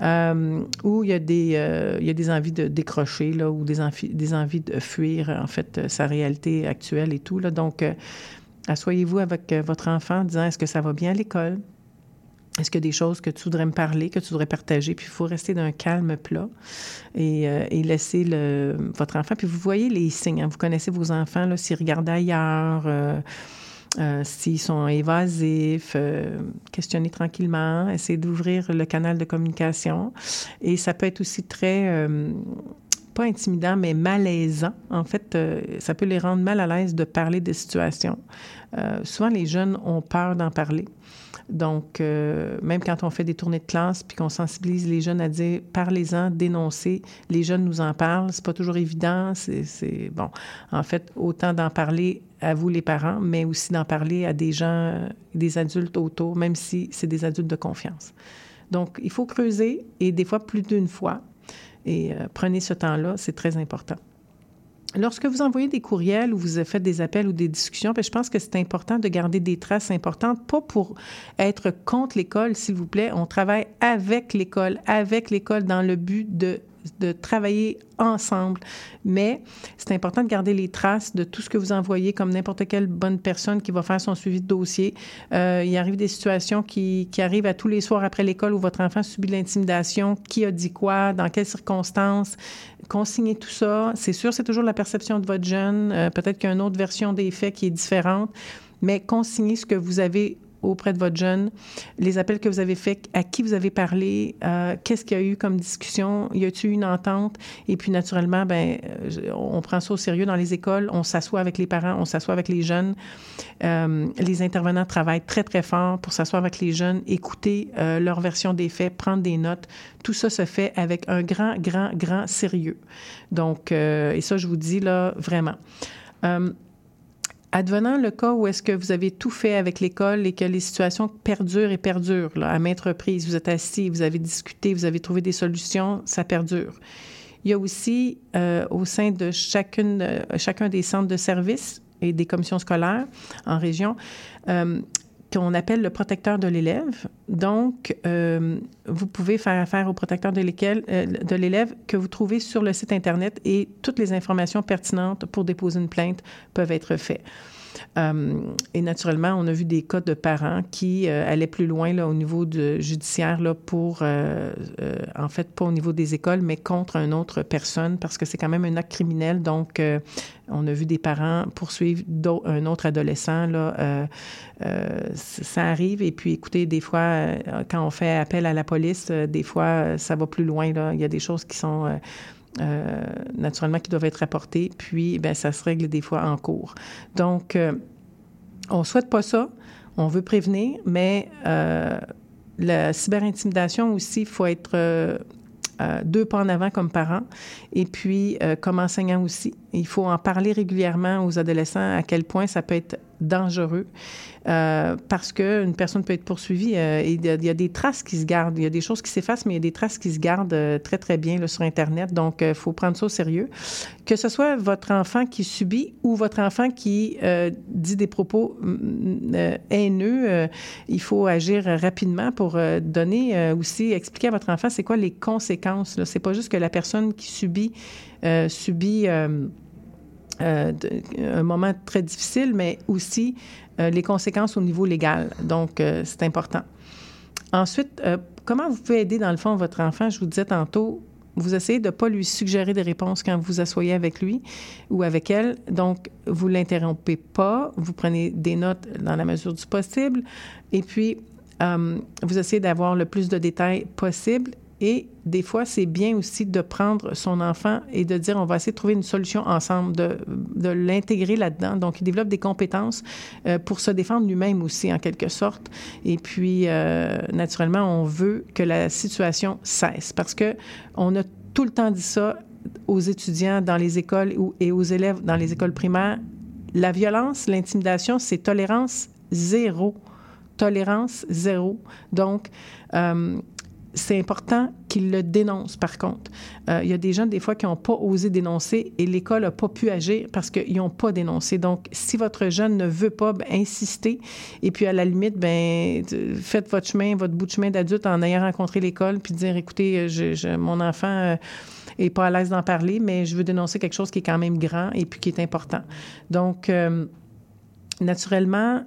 euh, ou il y a des, euh, il y a des envies de décrocher, là, ou des, envi- des envies de fuir, en fait, sa réalité actuelle et tout. Donc, asseyez-vous avec votre enfant en disant, est-ce que ça va bien à l'école? Est-ce qu'il y a des choses que tu voudrais me parler, que tu voudrais partager? Puis il faut rester d'un calme plat et, euh, laisser votre enfant. Puis vous voyez les signes. hein. Vous connaissez vos enfants, s'ils regardent ailleurs, euh, euh, s'ils sont évasifs, questionnez tranquillement, essayez d'ouvrir le canal de communication. Et ça peut être aussi très... pas intimidant, mais malaisant. En fait, euh, ça peut les rendre mal à l'aise de parler des situations. Euh, souvent, les jeunes ont peur d'en parler. Donc, euh, même quand on fait des tournées de classe puis qu'on sensibilise les jeunes à dire parlez-en, dénoncez, les jeunes nous en parlent. C'est pas toujours évident. C'est- bon. En fait, autant d'en parler à vous, les parents, mais aussi d'en parler à des gens, des adultes autour, même si c'est des adultes de confiance. Donc, il faut creuser et des fois plus d'une fois. Et euh, prenez ce temps-là, c'est très important. Lorsque vous envoyez des courriels ou vous faites des appels ou des discussions, bien, je pense que c'est important de garder des traces importantes, pas pour être contre l'école, s'il vous plaît. On travaille avec l'école, avec l'école dans le but de de travailler ensemble. Mais c'est important de garder les traces de tout ce que vous envoyez, comme n'importe quelle bonne personne qui va faire son suivi de dossier. Euh, il arrive des situations qui, qui arrivent à tous les soirs après l'école où votre enfant subit de l'intimidation. Qui a dit quoi? Dans quelles circonstances? Consignez tout ça. C'est sûr, c'est toujours la perception de votre jeune. Euh, Peut-être qu'il y a une autre version des faits qui est différente. Mais consignez ce que vous avez auprès de votre jeune, les appels que vous avez faits, à qui vous avez parlé, euh, qu'est-ce qu'il y a eu comme discussion, y a-t-il eu une entente? Et puis, naturellement, ben, on prend ça au sérieux dans les écoles, on s'assoit avec les parents, on s'assoit avec les jeunes. Euh, les intervenants travaillent très, très fort pour s'asseoir avec les jeunes, écouter euh, leur version des faits, prendre des notes. Tout ça se fait avec un grand, grand, grand sérieux. Donc, et ça, je vous dis là, vraiment. Advenant le cas où est-ce que vous avez tout fait avec l'école et que les situations perdurent et perdurent, à maintes reprises, vous êtes assis, vous avez discuté, vous avez trouvé des solutions, ça perdure. Il y a aussi euh, au sein de chacune, chacun des centres de services et des commissions scolaires en région, euh, qu'on appelle le protecteur de l'élève. Donc, euh, vous pouvez faire affaire au protecteur euh, de l'élève que vous trouvez sur le site Internet et toutes les informations pertinentes pour déposer une plainte peuvent être faites. Euh, et naturellement, on a vu des cas de parents qui euh, allaient plus loin là, au niveau de, judiciaire là, pour, euh, en fait, pas au niveau des écoles, mais contre une autre personne parce que c'est quand même un acte criminel. Donc, on a vu des parents poursuivre un autre adolescent. Là, ça arrive. Et puis, écoutez, des fois, quand on fait appel à la police, des fois, ça va plus loin. Là. Il y a des choses qui sont... euh, naturellement qui doivent être rapportées, puis ben, ça se règle des fois en cours. Donc, euh, on ne souhaite pas ça, on veut prévenir, mais euh, la cyberintimidation aussi, il faut être euh, deux pas en avant comme parent et puis comme enseignant aussi. Il faut en parler régulièrement aux adolescents à quel point ça peut être dangereux euh, parce qu'une personne peut être poursuivie euh, et il y, a, des traces qui se gardent. Il y a des choses qui s'effacent, mais il y a des traces qui se gardent euh, très, très bien sur Internet. Donc, il faut prendre ça au sérieux. Que ce soit votre enfant qui subit ou votre enfant qui dit des propos mm, euh, haineux, il faut agir rapidement pour donner aussi, expliquer à votre enfant c'est quoi les conséquences. Ce n'est pas juste que la personne qui subit subit euh, un moment très difficile, mais aussi euh, les conséquences au niveau légal. Donc, euh, c'est important. Ensuite, comment vous pouvez aider, dans le fond, votre enfant? Je vous disais tantôt, vous essayez de ne pas lui suggérer des réponses quand vous vous asseyez avec lui ou avec elle. Donc, vous ne l'interrompez pas, vous prenez des notes dans la mesure du possible et puis vous essayez d'avoir le plus de détails possible. Et des fois, c'est bien aussi de prendre son enfant et de dire on va essayer de trouver une solution ensemble, de, l'intégrer là-dedans. Donc, il développe des compétences euh, pour se défendre lui-même aussi, en quelque sorte. Et puis, euh, naturellement, on veut que la situation cesse parce que on a tout le temps dit ça aux étudiants dans les écoles et aux élèves dans les écoles primaires. La violence, l'intimidation, c'est tolérance zéro. tolérance zéro. Donc, euh, c'est important qu'ils le dénoncent, par contre. Euh, il y a des gens, des fois, qui n'ont pas osé dénoncer et l'école n'a pas pu agir parce qu'ils n'ont pas dénoncé. Donc, si votre jeune ne veut pas, ben, insistez. Et puis, à la limite, ben, faites votre chemin, votre bout de chemin d'adulte en ayant rencontré l'école, puis dire, écoutez, je, mon enfant n'est pas à l'aise d'en parler, mais je veux dénoncer quelque chose qui est quand même grand et puis qui est important. Donc, naturellement,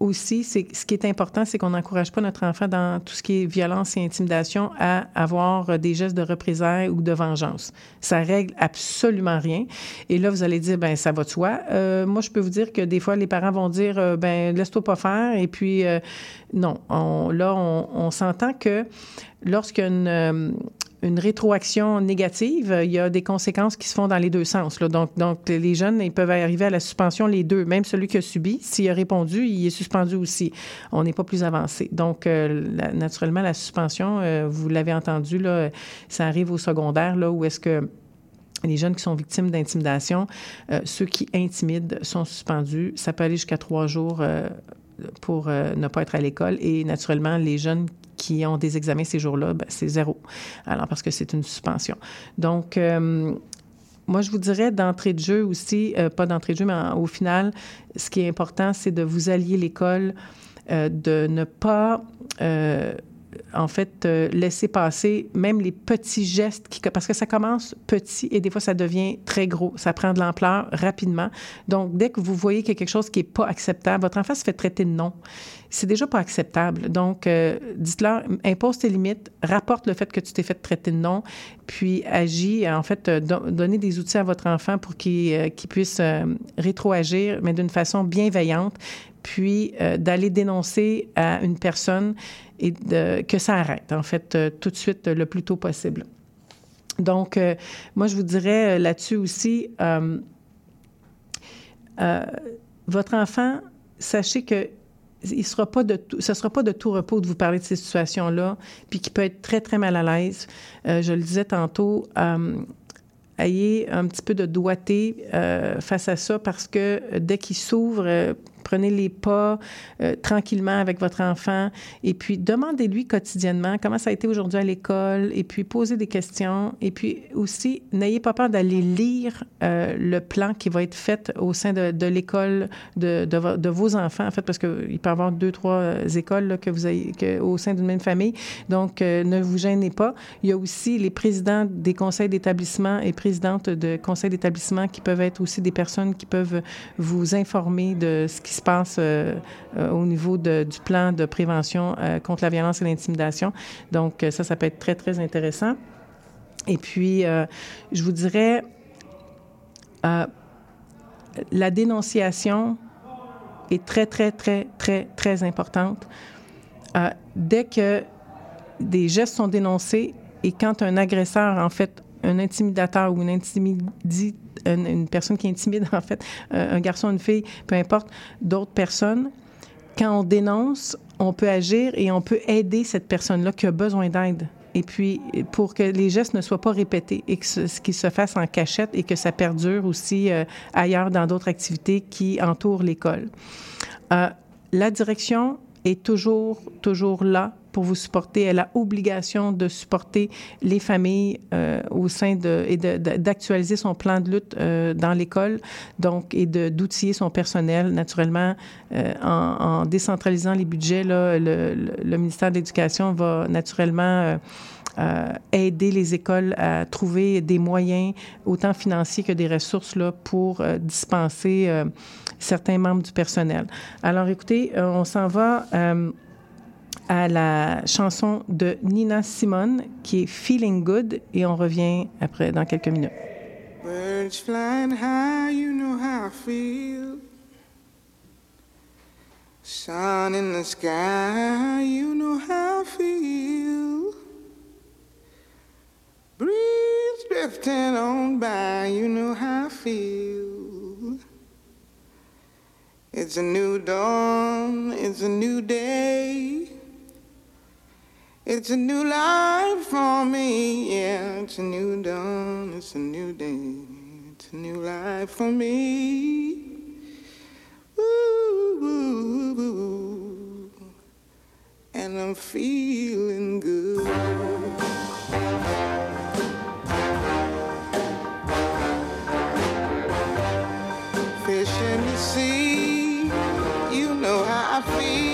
aussi, c'est ce qui est important, c'est qu'on n'encourage pas notre enfant dans tout ce qui est violence et intimidation à avoir des gestes de représailles ou de vengeance. Ça règle absolument rien. Et là, vous allez dire, ben ça va de soi. Euh, moi, je peux vous dire que des fois, les parents vont dire, euh, ben laisse-toi pas faire. Et puis, euh, non, là, on, on s'entend que lorsqu'une une rétroaction négative, il y a des conséquences qui se font dans les deux sens. Donc, les jeunes, ils peuvent arriver à la suspension les deux. Même celui qui a subi, s'il a répondu, il est suspendu aussi. On n'est pas plus avancé. Donc, euh, naturellement, la suspension, euh, vous l'avez entendu, ça arrive au secondaire, là, où est-ce que les jeunes qui sont victimes d'intimidation, euh, ceux qui intimident sont suspendus. Ça peut aller jusqu'à trois jours pour ne pas être à l'école. Et naturellement, les jeunes qui ont des examens ces jours-là, ben, c'est zéro. Alors, parce que c'est une suspension. Donc, euh, moi, je vous dirais d'entrée de jeu aussi, euh, pas d'entrée de jeu, mais au final, ce qui est important, c'est de vous allier l'école, euh, de ne pas en fait, laisser passer même les petits gestes, qui, parce que ça commence petit et des fois, ça devient très gros. Ça prend de l'ampleur rapidement. Donc, dès que vous voyez quelque chose qui n'est pas acceptable, votre enfant se fait traiter de non c'est déjà pas acceptable. Donc, euh, dites-leur, impose tes limites, rapporte le fait que tu t'es fait traiter de non, puis agis, en fait, euh, donnez des outils à votre enfant pour qu'il euh, puisse rétroagir, mais d'une façon bienveillante, puis d'aller dénoncer à une personne et que ça arrête, en fait, tout de suite, le plus tôt possible. Donc, moi, je vous dirais là-dessus aussi, votre enfant, sachez que il sera pas de ce sera pas de tout repos de vous parler de ces situations-là, puis qui peut être très, très mal à l'aise. Euh, je le disais tantôt, euh, ayez un petit peu de doigté euh, face à ça parce que dès qu'il s'ouvre, prenez les pas euh, tranquillement avec votre enfant et puis demandez-lui quotidiennement comment ça a été aujourd'hui à l'école et puis posez des questions. Et puis aussi, n'ayez pas peur d'aller lire euh, le plan qui va être fait au sein de, l'école de, de, vos enfants, en fait, parce qu'il peut y avoir deux, trois euh, écoles que vous avez que, au sein d'une même famille. Donc, ne vous gênez pas. Il y a aussi les présidents des conseils d'établissement et présidentes de conseils d'établissement qui peuvent être aussi des personnes qui peuvent vous informer de ce qui se passe euh, euh, au niveau du plan de prévention euh, contre la violence et l'intimidation. Donc, ça, ça peut être très, très intéressant. Et puis, je vous dirais, la dénonciation est très, très, très, très, très importante. dès que des gestes sont dénoncés et quand un agresseur, en fait, un intimidateur ou une intimidie une, personne qui intimide, en fait, un garçon, une fille, peu importe, d'autres personnes, quand on dénonce, on peut agir et on peut aider cette personne-là qui a besoin d'aide. Et puis, pour que les gestes ne soient pas répétés et que ce, qui se fasse en cachette et que ça perdure aussi euh, ailleurs dans d'autres activités qui entourent l'école. Euh, la direction est toujours, toujours là pour vous supporter. Elle a obligation de supporter les familles euh, au sein de et d'actualiser son plan de lutte euh, dans l'école, donc et d'outiller son personnel naturellement euh, en, en, décentralisant les budgets. Là, le, le, ministère de l'Éducation va naturellement euh, aider les écoles à trouver des moyens, autant financiers que des ressources, là, pour dispenser certains membres du personnel. Alors, écoutez, on s'en va à la chanson de Nina Simone qui est Feeling Good et on revient après dans quelques minutes. Birds flying high, you know how I feel. Sun in the sky, you know how I feel. Breeze drifting on by, you know how I feel. It's a new dawn, it's a new day. It's a new life for me, yeah. It's a new dawn, it's a new day. It's a new life for me. Ooh. And I'm feeling good. Fish in the sea, you know how I feel.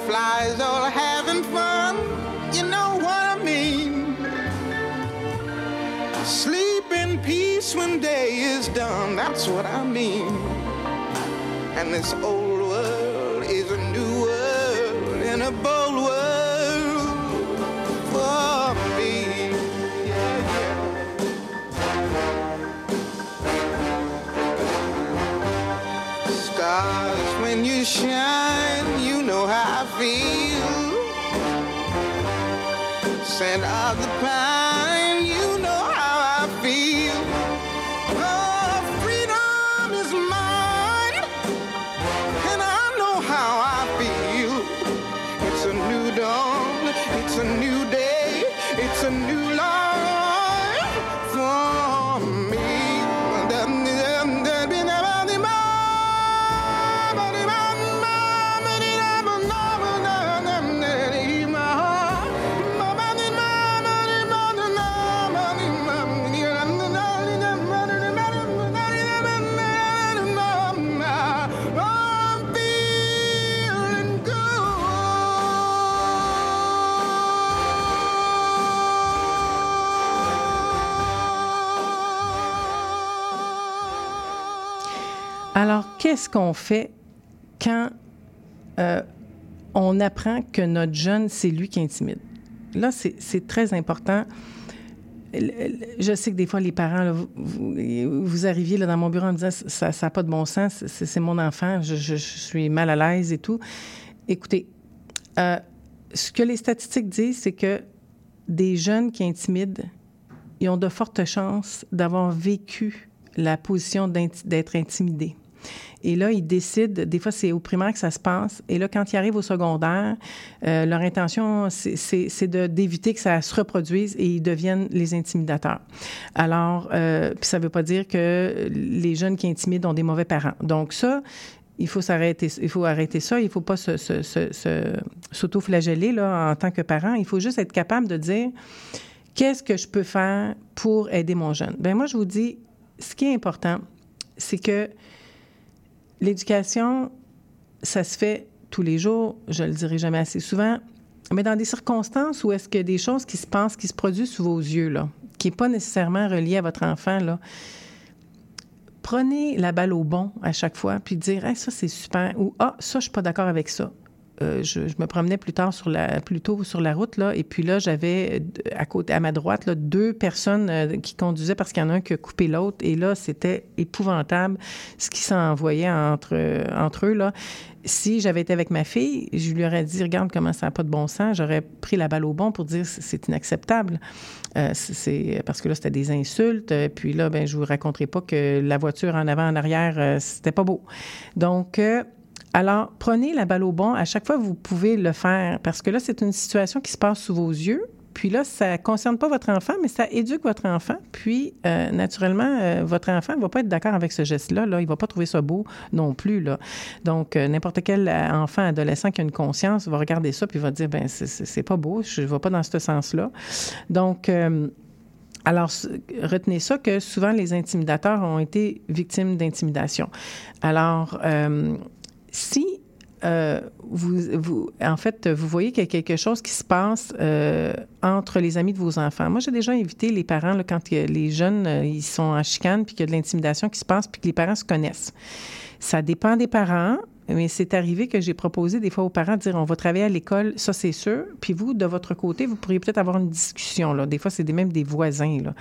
Butterflies all having fun, you know what I mean. Sleep in peace when day is done, that's what I mean. And this old and of ah, the past. Alors, qu'est-ce qu'on fait quand euh, on apprend que notre jeune, c'est lui qui intimide? Là, c'est très important. Je sais que des fois, les parents, vous, arriviez là, dans mon bureau en me disant ça n'a pas de bon sens, c'est mon enfant, je, suis mal à l'aise et tout. Écoutez, euh, ce que les statistiques disent, c'est que des jeunes qui intimident, ils ont de fortes chances d'avoir vécu la position d'être intimidés. Et là, ils décident, des fois, c'est au primaire que ça se passe. Et là, quand ils arrivent au secondaire, euh, leur intention, c'est- d'éviter que ça se reproduise et ils deviennent les intimidateurs. Alors, euh, puis ça ne veut pas dire que les jeunes qui intimident ont des mauvais parents. Donc, ça, il faut il faut arrêter ça. Il ne faut pas s'auto-flageller là, en tant que parent. Il faut juste être capable de dire qu'est-ce que je peux faire pour aider mon jeune? Ben moi, je vous dis, ce qui est important, c'est que l'éducation, ça se fait tous les jours. Je le dirai jamais assez souvent. Mais dans des circonstances où est-ce que des choses qui se passent, qui se produisent sous vos yeux, là, qui n'est pas nécessairement relié à votre enfant, là, prenez la balle au bon à chaque fois, puis dire ça c'est super ou ah ça je suis pas d'accord avec ça. Euh, je, je me promenais plus tard sur la plus tôt sur la route là et puis là j'avais euh, à côté à ma droite là, deux personnes euh, qui conduisaient parce qu'il y en a un qui a coupé l'autre et là c'était épouvantable ce qui s'envoyait entre entre eux là. Si j'avais été avec ma fille, je lui aurais dit regarde comment ça n'a pas de bon sens, j'aurais pris la balle au bon pour dire c'est- inacceptable. C'est- parce que là c'était des insultes puis là ben je vous raconterai pas que la voiture en avant en arrière c'était pas beau. Donc alors, prenez la balle au bon. À chaque fois, vous pouvez le faire parce que là, c'est une situation qui se passe sous vos yeux. Puis là, ça ne concerne pas votre enfant, mais ça éduque votre enfant. Puis, euh, naturellement, euh, votre enfant ne va pas être d'accord avec ce geste-là. Là. Il ne va pas trouver ça beau non plus. Là. Donc, euh, n'importe quel enfant, adolescent qui a une conscience va regarder ça puis va dire, ben c'est- pas beau, je ne vais pas dans ce sens-là. Donc, alors, retenez ça que souvent les intimidateurs ont été victimes d'intimidation. Alors, si euh, vous, vous, en fait, vous voyez qu'il y a quelque chose qui se passe euh, entre les amis de vos enfants. Moi, j'ai déjà invité les parents, là, quand les jeunes, euh, ils sont en chicane, puis qu'il y a de l'intimidation qui se passe, puis que les parents se connaissent. Ça dépend des parents. Mais c'est arrivé que j'ai proposé des fois aux parents de dire on va travailler à l'école, ça c'est sûr. Puis vous, de votre côté, vous pourriez peut-être avoir une discussion. Là. Des fois, c'est même des voisins. Là.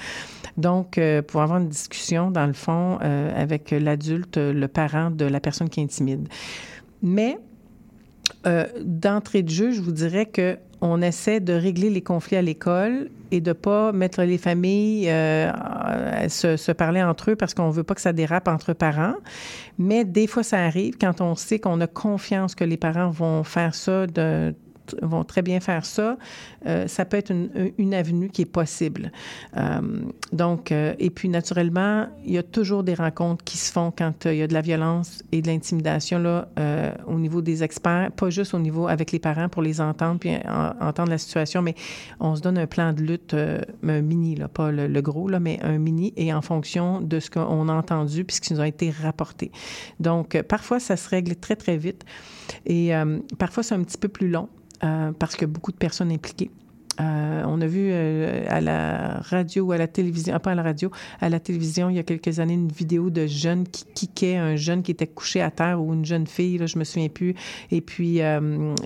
Donc, euh, pour avoir une discussion, dans le fond, euh, avec l'adulte, le parent de la personne qui intimide. Mais euh, d'entrée de jeu, je vous dirais que on essaie de régler les conflits à l'école et de pas mettre les familles euh, se, se, parler entre eux parce qu'on veut pas que ça dérape entre parents. Mais des fois, ça arrive quand on sait qu'on a confiance que les parents vont faire ça de vont très bien faire ça, euh, ça peut être une, avenue qui est possible. Euh, donc, euh, et puis naturellement, il y a toujours des rencontres qui se font quand il y a de la violence et de l'intimidation là au niveau des experts, pas juste au niveau avec les parents pour les entendre puis en, entendre la situation, mais on se donne un plan de lutte, un mini pas le, le, gros là, mais un mini et en fonction de ce qu'on a entendu puis ce qui nous a été rapporté. Donc, parfois ça se règle très très vite et parfois c'est un petit peu plus long. Euh, parce qu'il y a beaucoup de personnes impliquées. Euh, on a vu euh, à la radio ou à la télévision, ah, pas à la radio, à la télévision, il y a quelques années, une vidéo de jeunes qui kickaient un jeune qui était couché à terre ou une jeune fille, là, je me souviens plus. Et puis,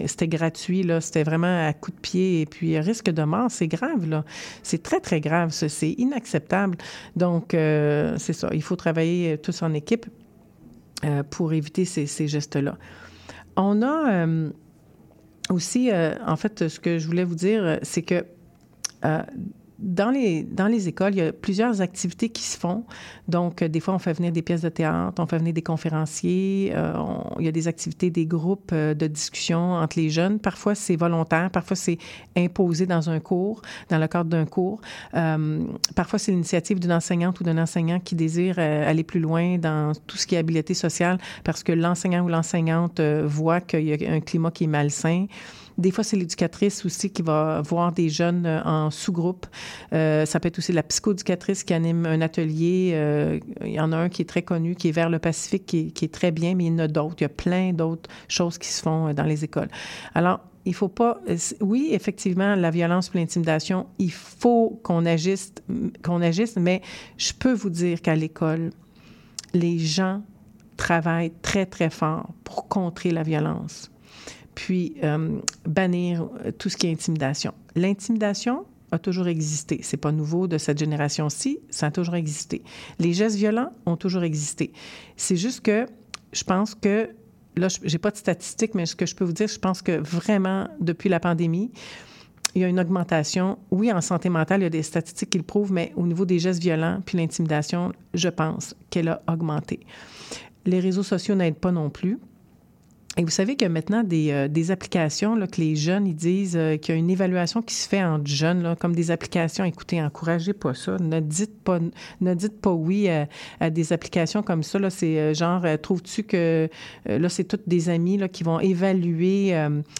c'était gratuit, là, c'était vraiment à coup de pied. Et puis, risque de mort, c'est grave, là. C'est très, très grave. C'est inacceptable. Donc, c'est ça. Il faut travailler tous en équipe pour éviter ces, ces gestes-là. On a aussi, euh, en fait, ce que je voulais vous dire, c'est que euh, dans les, dans les écoles, il y a plusieurs activités qui se font. Donc, euh, des fois, on fait venir des pièces de théâtre, on fait venir des conférenciers, euh, il y a des activités, des groupes euh, de discussion entre les jeunes. Parfois, c'est volontaire, parfois, c'est imposé dans un cours, dans le cadre d'un cours. Parfois, c'est l'initiative d'une enseignante ou d'un enseignant qui désire aller plus loin dans tout ce qui est habileté sociale parce que l'enseignant ou l'enseignante voit qu'il y a un climat qui est malsain. Des fois, c'est l'éducatrice aussi qui va voir des jeunes en sous-groupe. Euh, ça peut être aussi la psychoéducatrice qui anime un atelier. Euh, il y en a un qui est très connu, qui est vers le Pacifique, qui est, qui est très bien, mais il y en a d'autres. Il y a plein d'autres choses qui se font euh, dans les écoles. Alors, il faut pas. Oui, effectivement, la violence et l'intimidation, il faut qu'on agisse, qu'on agisse, mais je peux vous dire qu'à l'école, les gens travaillent très, très fort pour contrer la violence puis euh, bannir tout ce qui est intimidation. L'intimidation a toujours existé. C'est pas nouveau de cette génération-ci, ça a toujours existé. Les gestes violents ont toujours existé. C'est juste que je pense que là, j'ai pas de statistiques, mais ce que je peux vous dire, je pense que vraiment depuis la pandémie, il y a une augmentation. Oui, en santé mentale, il y a des statistiques qui le prouvent, mais au niveau des gestes violents puis l'intimidation, je pense qu'elle a augmenté. Les réseaux sociaux n'aident pas non plus. Et vous savez a maintenant des, euh, des applications là, que les jeunes ils disent euh, qu'il y a une évaluation qui se fait entre jeunes, là, comme des applications. Écoutez, encouragez pas ça. Ne dites pas, ne dites pas oui à, à des applications comme ça. Là, c'est euh, genre, trouves-tu que là, c'est toutes des amis là, qui vont évaluer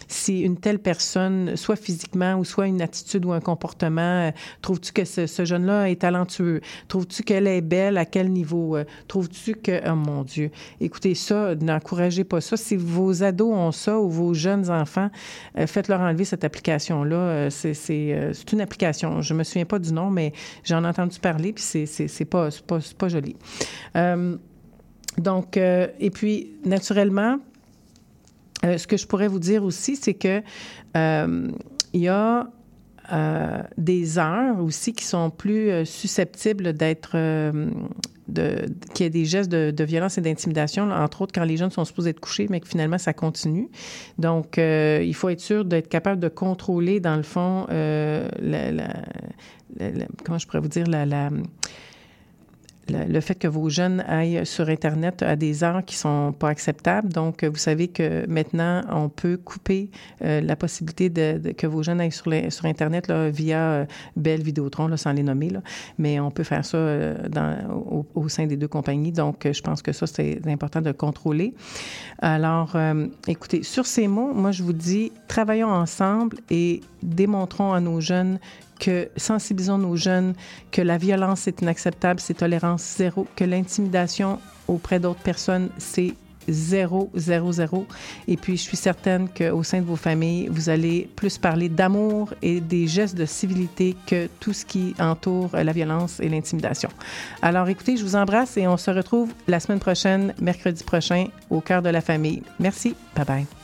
si une telle personne, soit physiquement ou soit une attitude ou un comportement, trouves-tu que ce, jeune-là est talentueux? Trouves-tu qu'elle est belle? À quel niveau? trouves-tu que, oh mon Dieu, écoutez ça, n'encouragez pas ça. Vos ados ont ça ou vos jeunes enfants, euh, faites-leur enlever cette application-là. Euh, c'est, c'est, euh, c'est une application. Je me souviens pas du nom, mais j'en ai entendu parler, puis c'est, c'est, pas, pas, pas joli. Donc, et puis, naturellement, ce que je pourrais vous dire aussi, c'est que il y a euh, des heures aussi qui sont plus euh, susceptibles d'être euh, qu'il y ait des gestes de, violence et d'intimidation, entre autres quand les jeunes sont supposés être couchés, mais que finalement ça continue. Donc, il faut être sûr d'être capable de contrôler, dans le fond, la, la, comment je pourrais vous dire, la, le, fait que vos jeunes aillent sur Internet à des heures qui sont pas acceptables. Donc, vous savez que maintenant, on peut couper euh, la possibilité de, que vos jeunes aillent sur, Internet via euh, Belle Vidéotron, sans les nommer. Mais on peut faire ça euh, au, au, sein des deux compagnies. Donc, je pense que ça, c'est important de contrôler. Alors, écoutez, sur ces mots, moi, je vous dis, travaillons ensemble et démontrons à nos jeunes que sensibilisons nos jeunes que la violence est inacceptable, c'est tolérance zéro, que l'intimidation auprès d'autres personnes, c'est 000. Et puis, je suis certaine qu'au sein de vos familles, vous allez plus parler d'amour et des gestes de civilité que tout ce qui entoure la violence et l'intimidation. Alors, écoutez, je vous embrasse et on se retrouve la semaine prochaine, mercredi prochain, au cœur de la famille. Merci. Bye bye.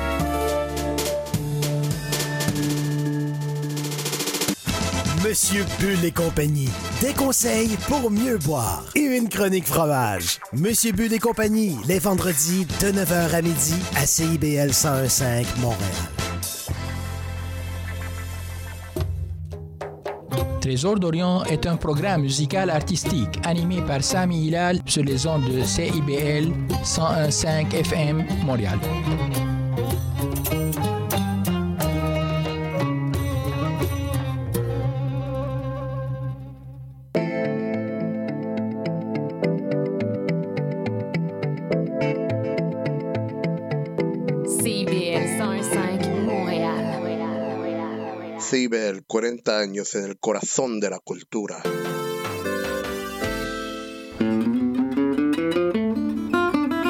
Monsieur Bull et compagnie. Des conseils pour mieux boire. Et une chronique fromage. Monsieur Bull et compagnie, les vendredis de 9h à midi à CIBL 1015 Montréal. Trésor d'Orient est un programme musical artistique animé par Sami Hilal sur les ondes de CIBL 101.5 FM Montréal. 40 años en el corazón de la cultura.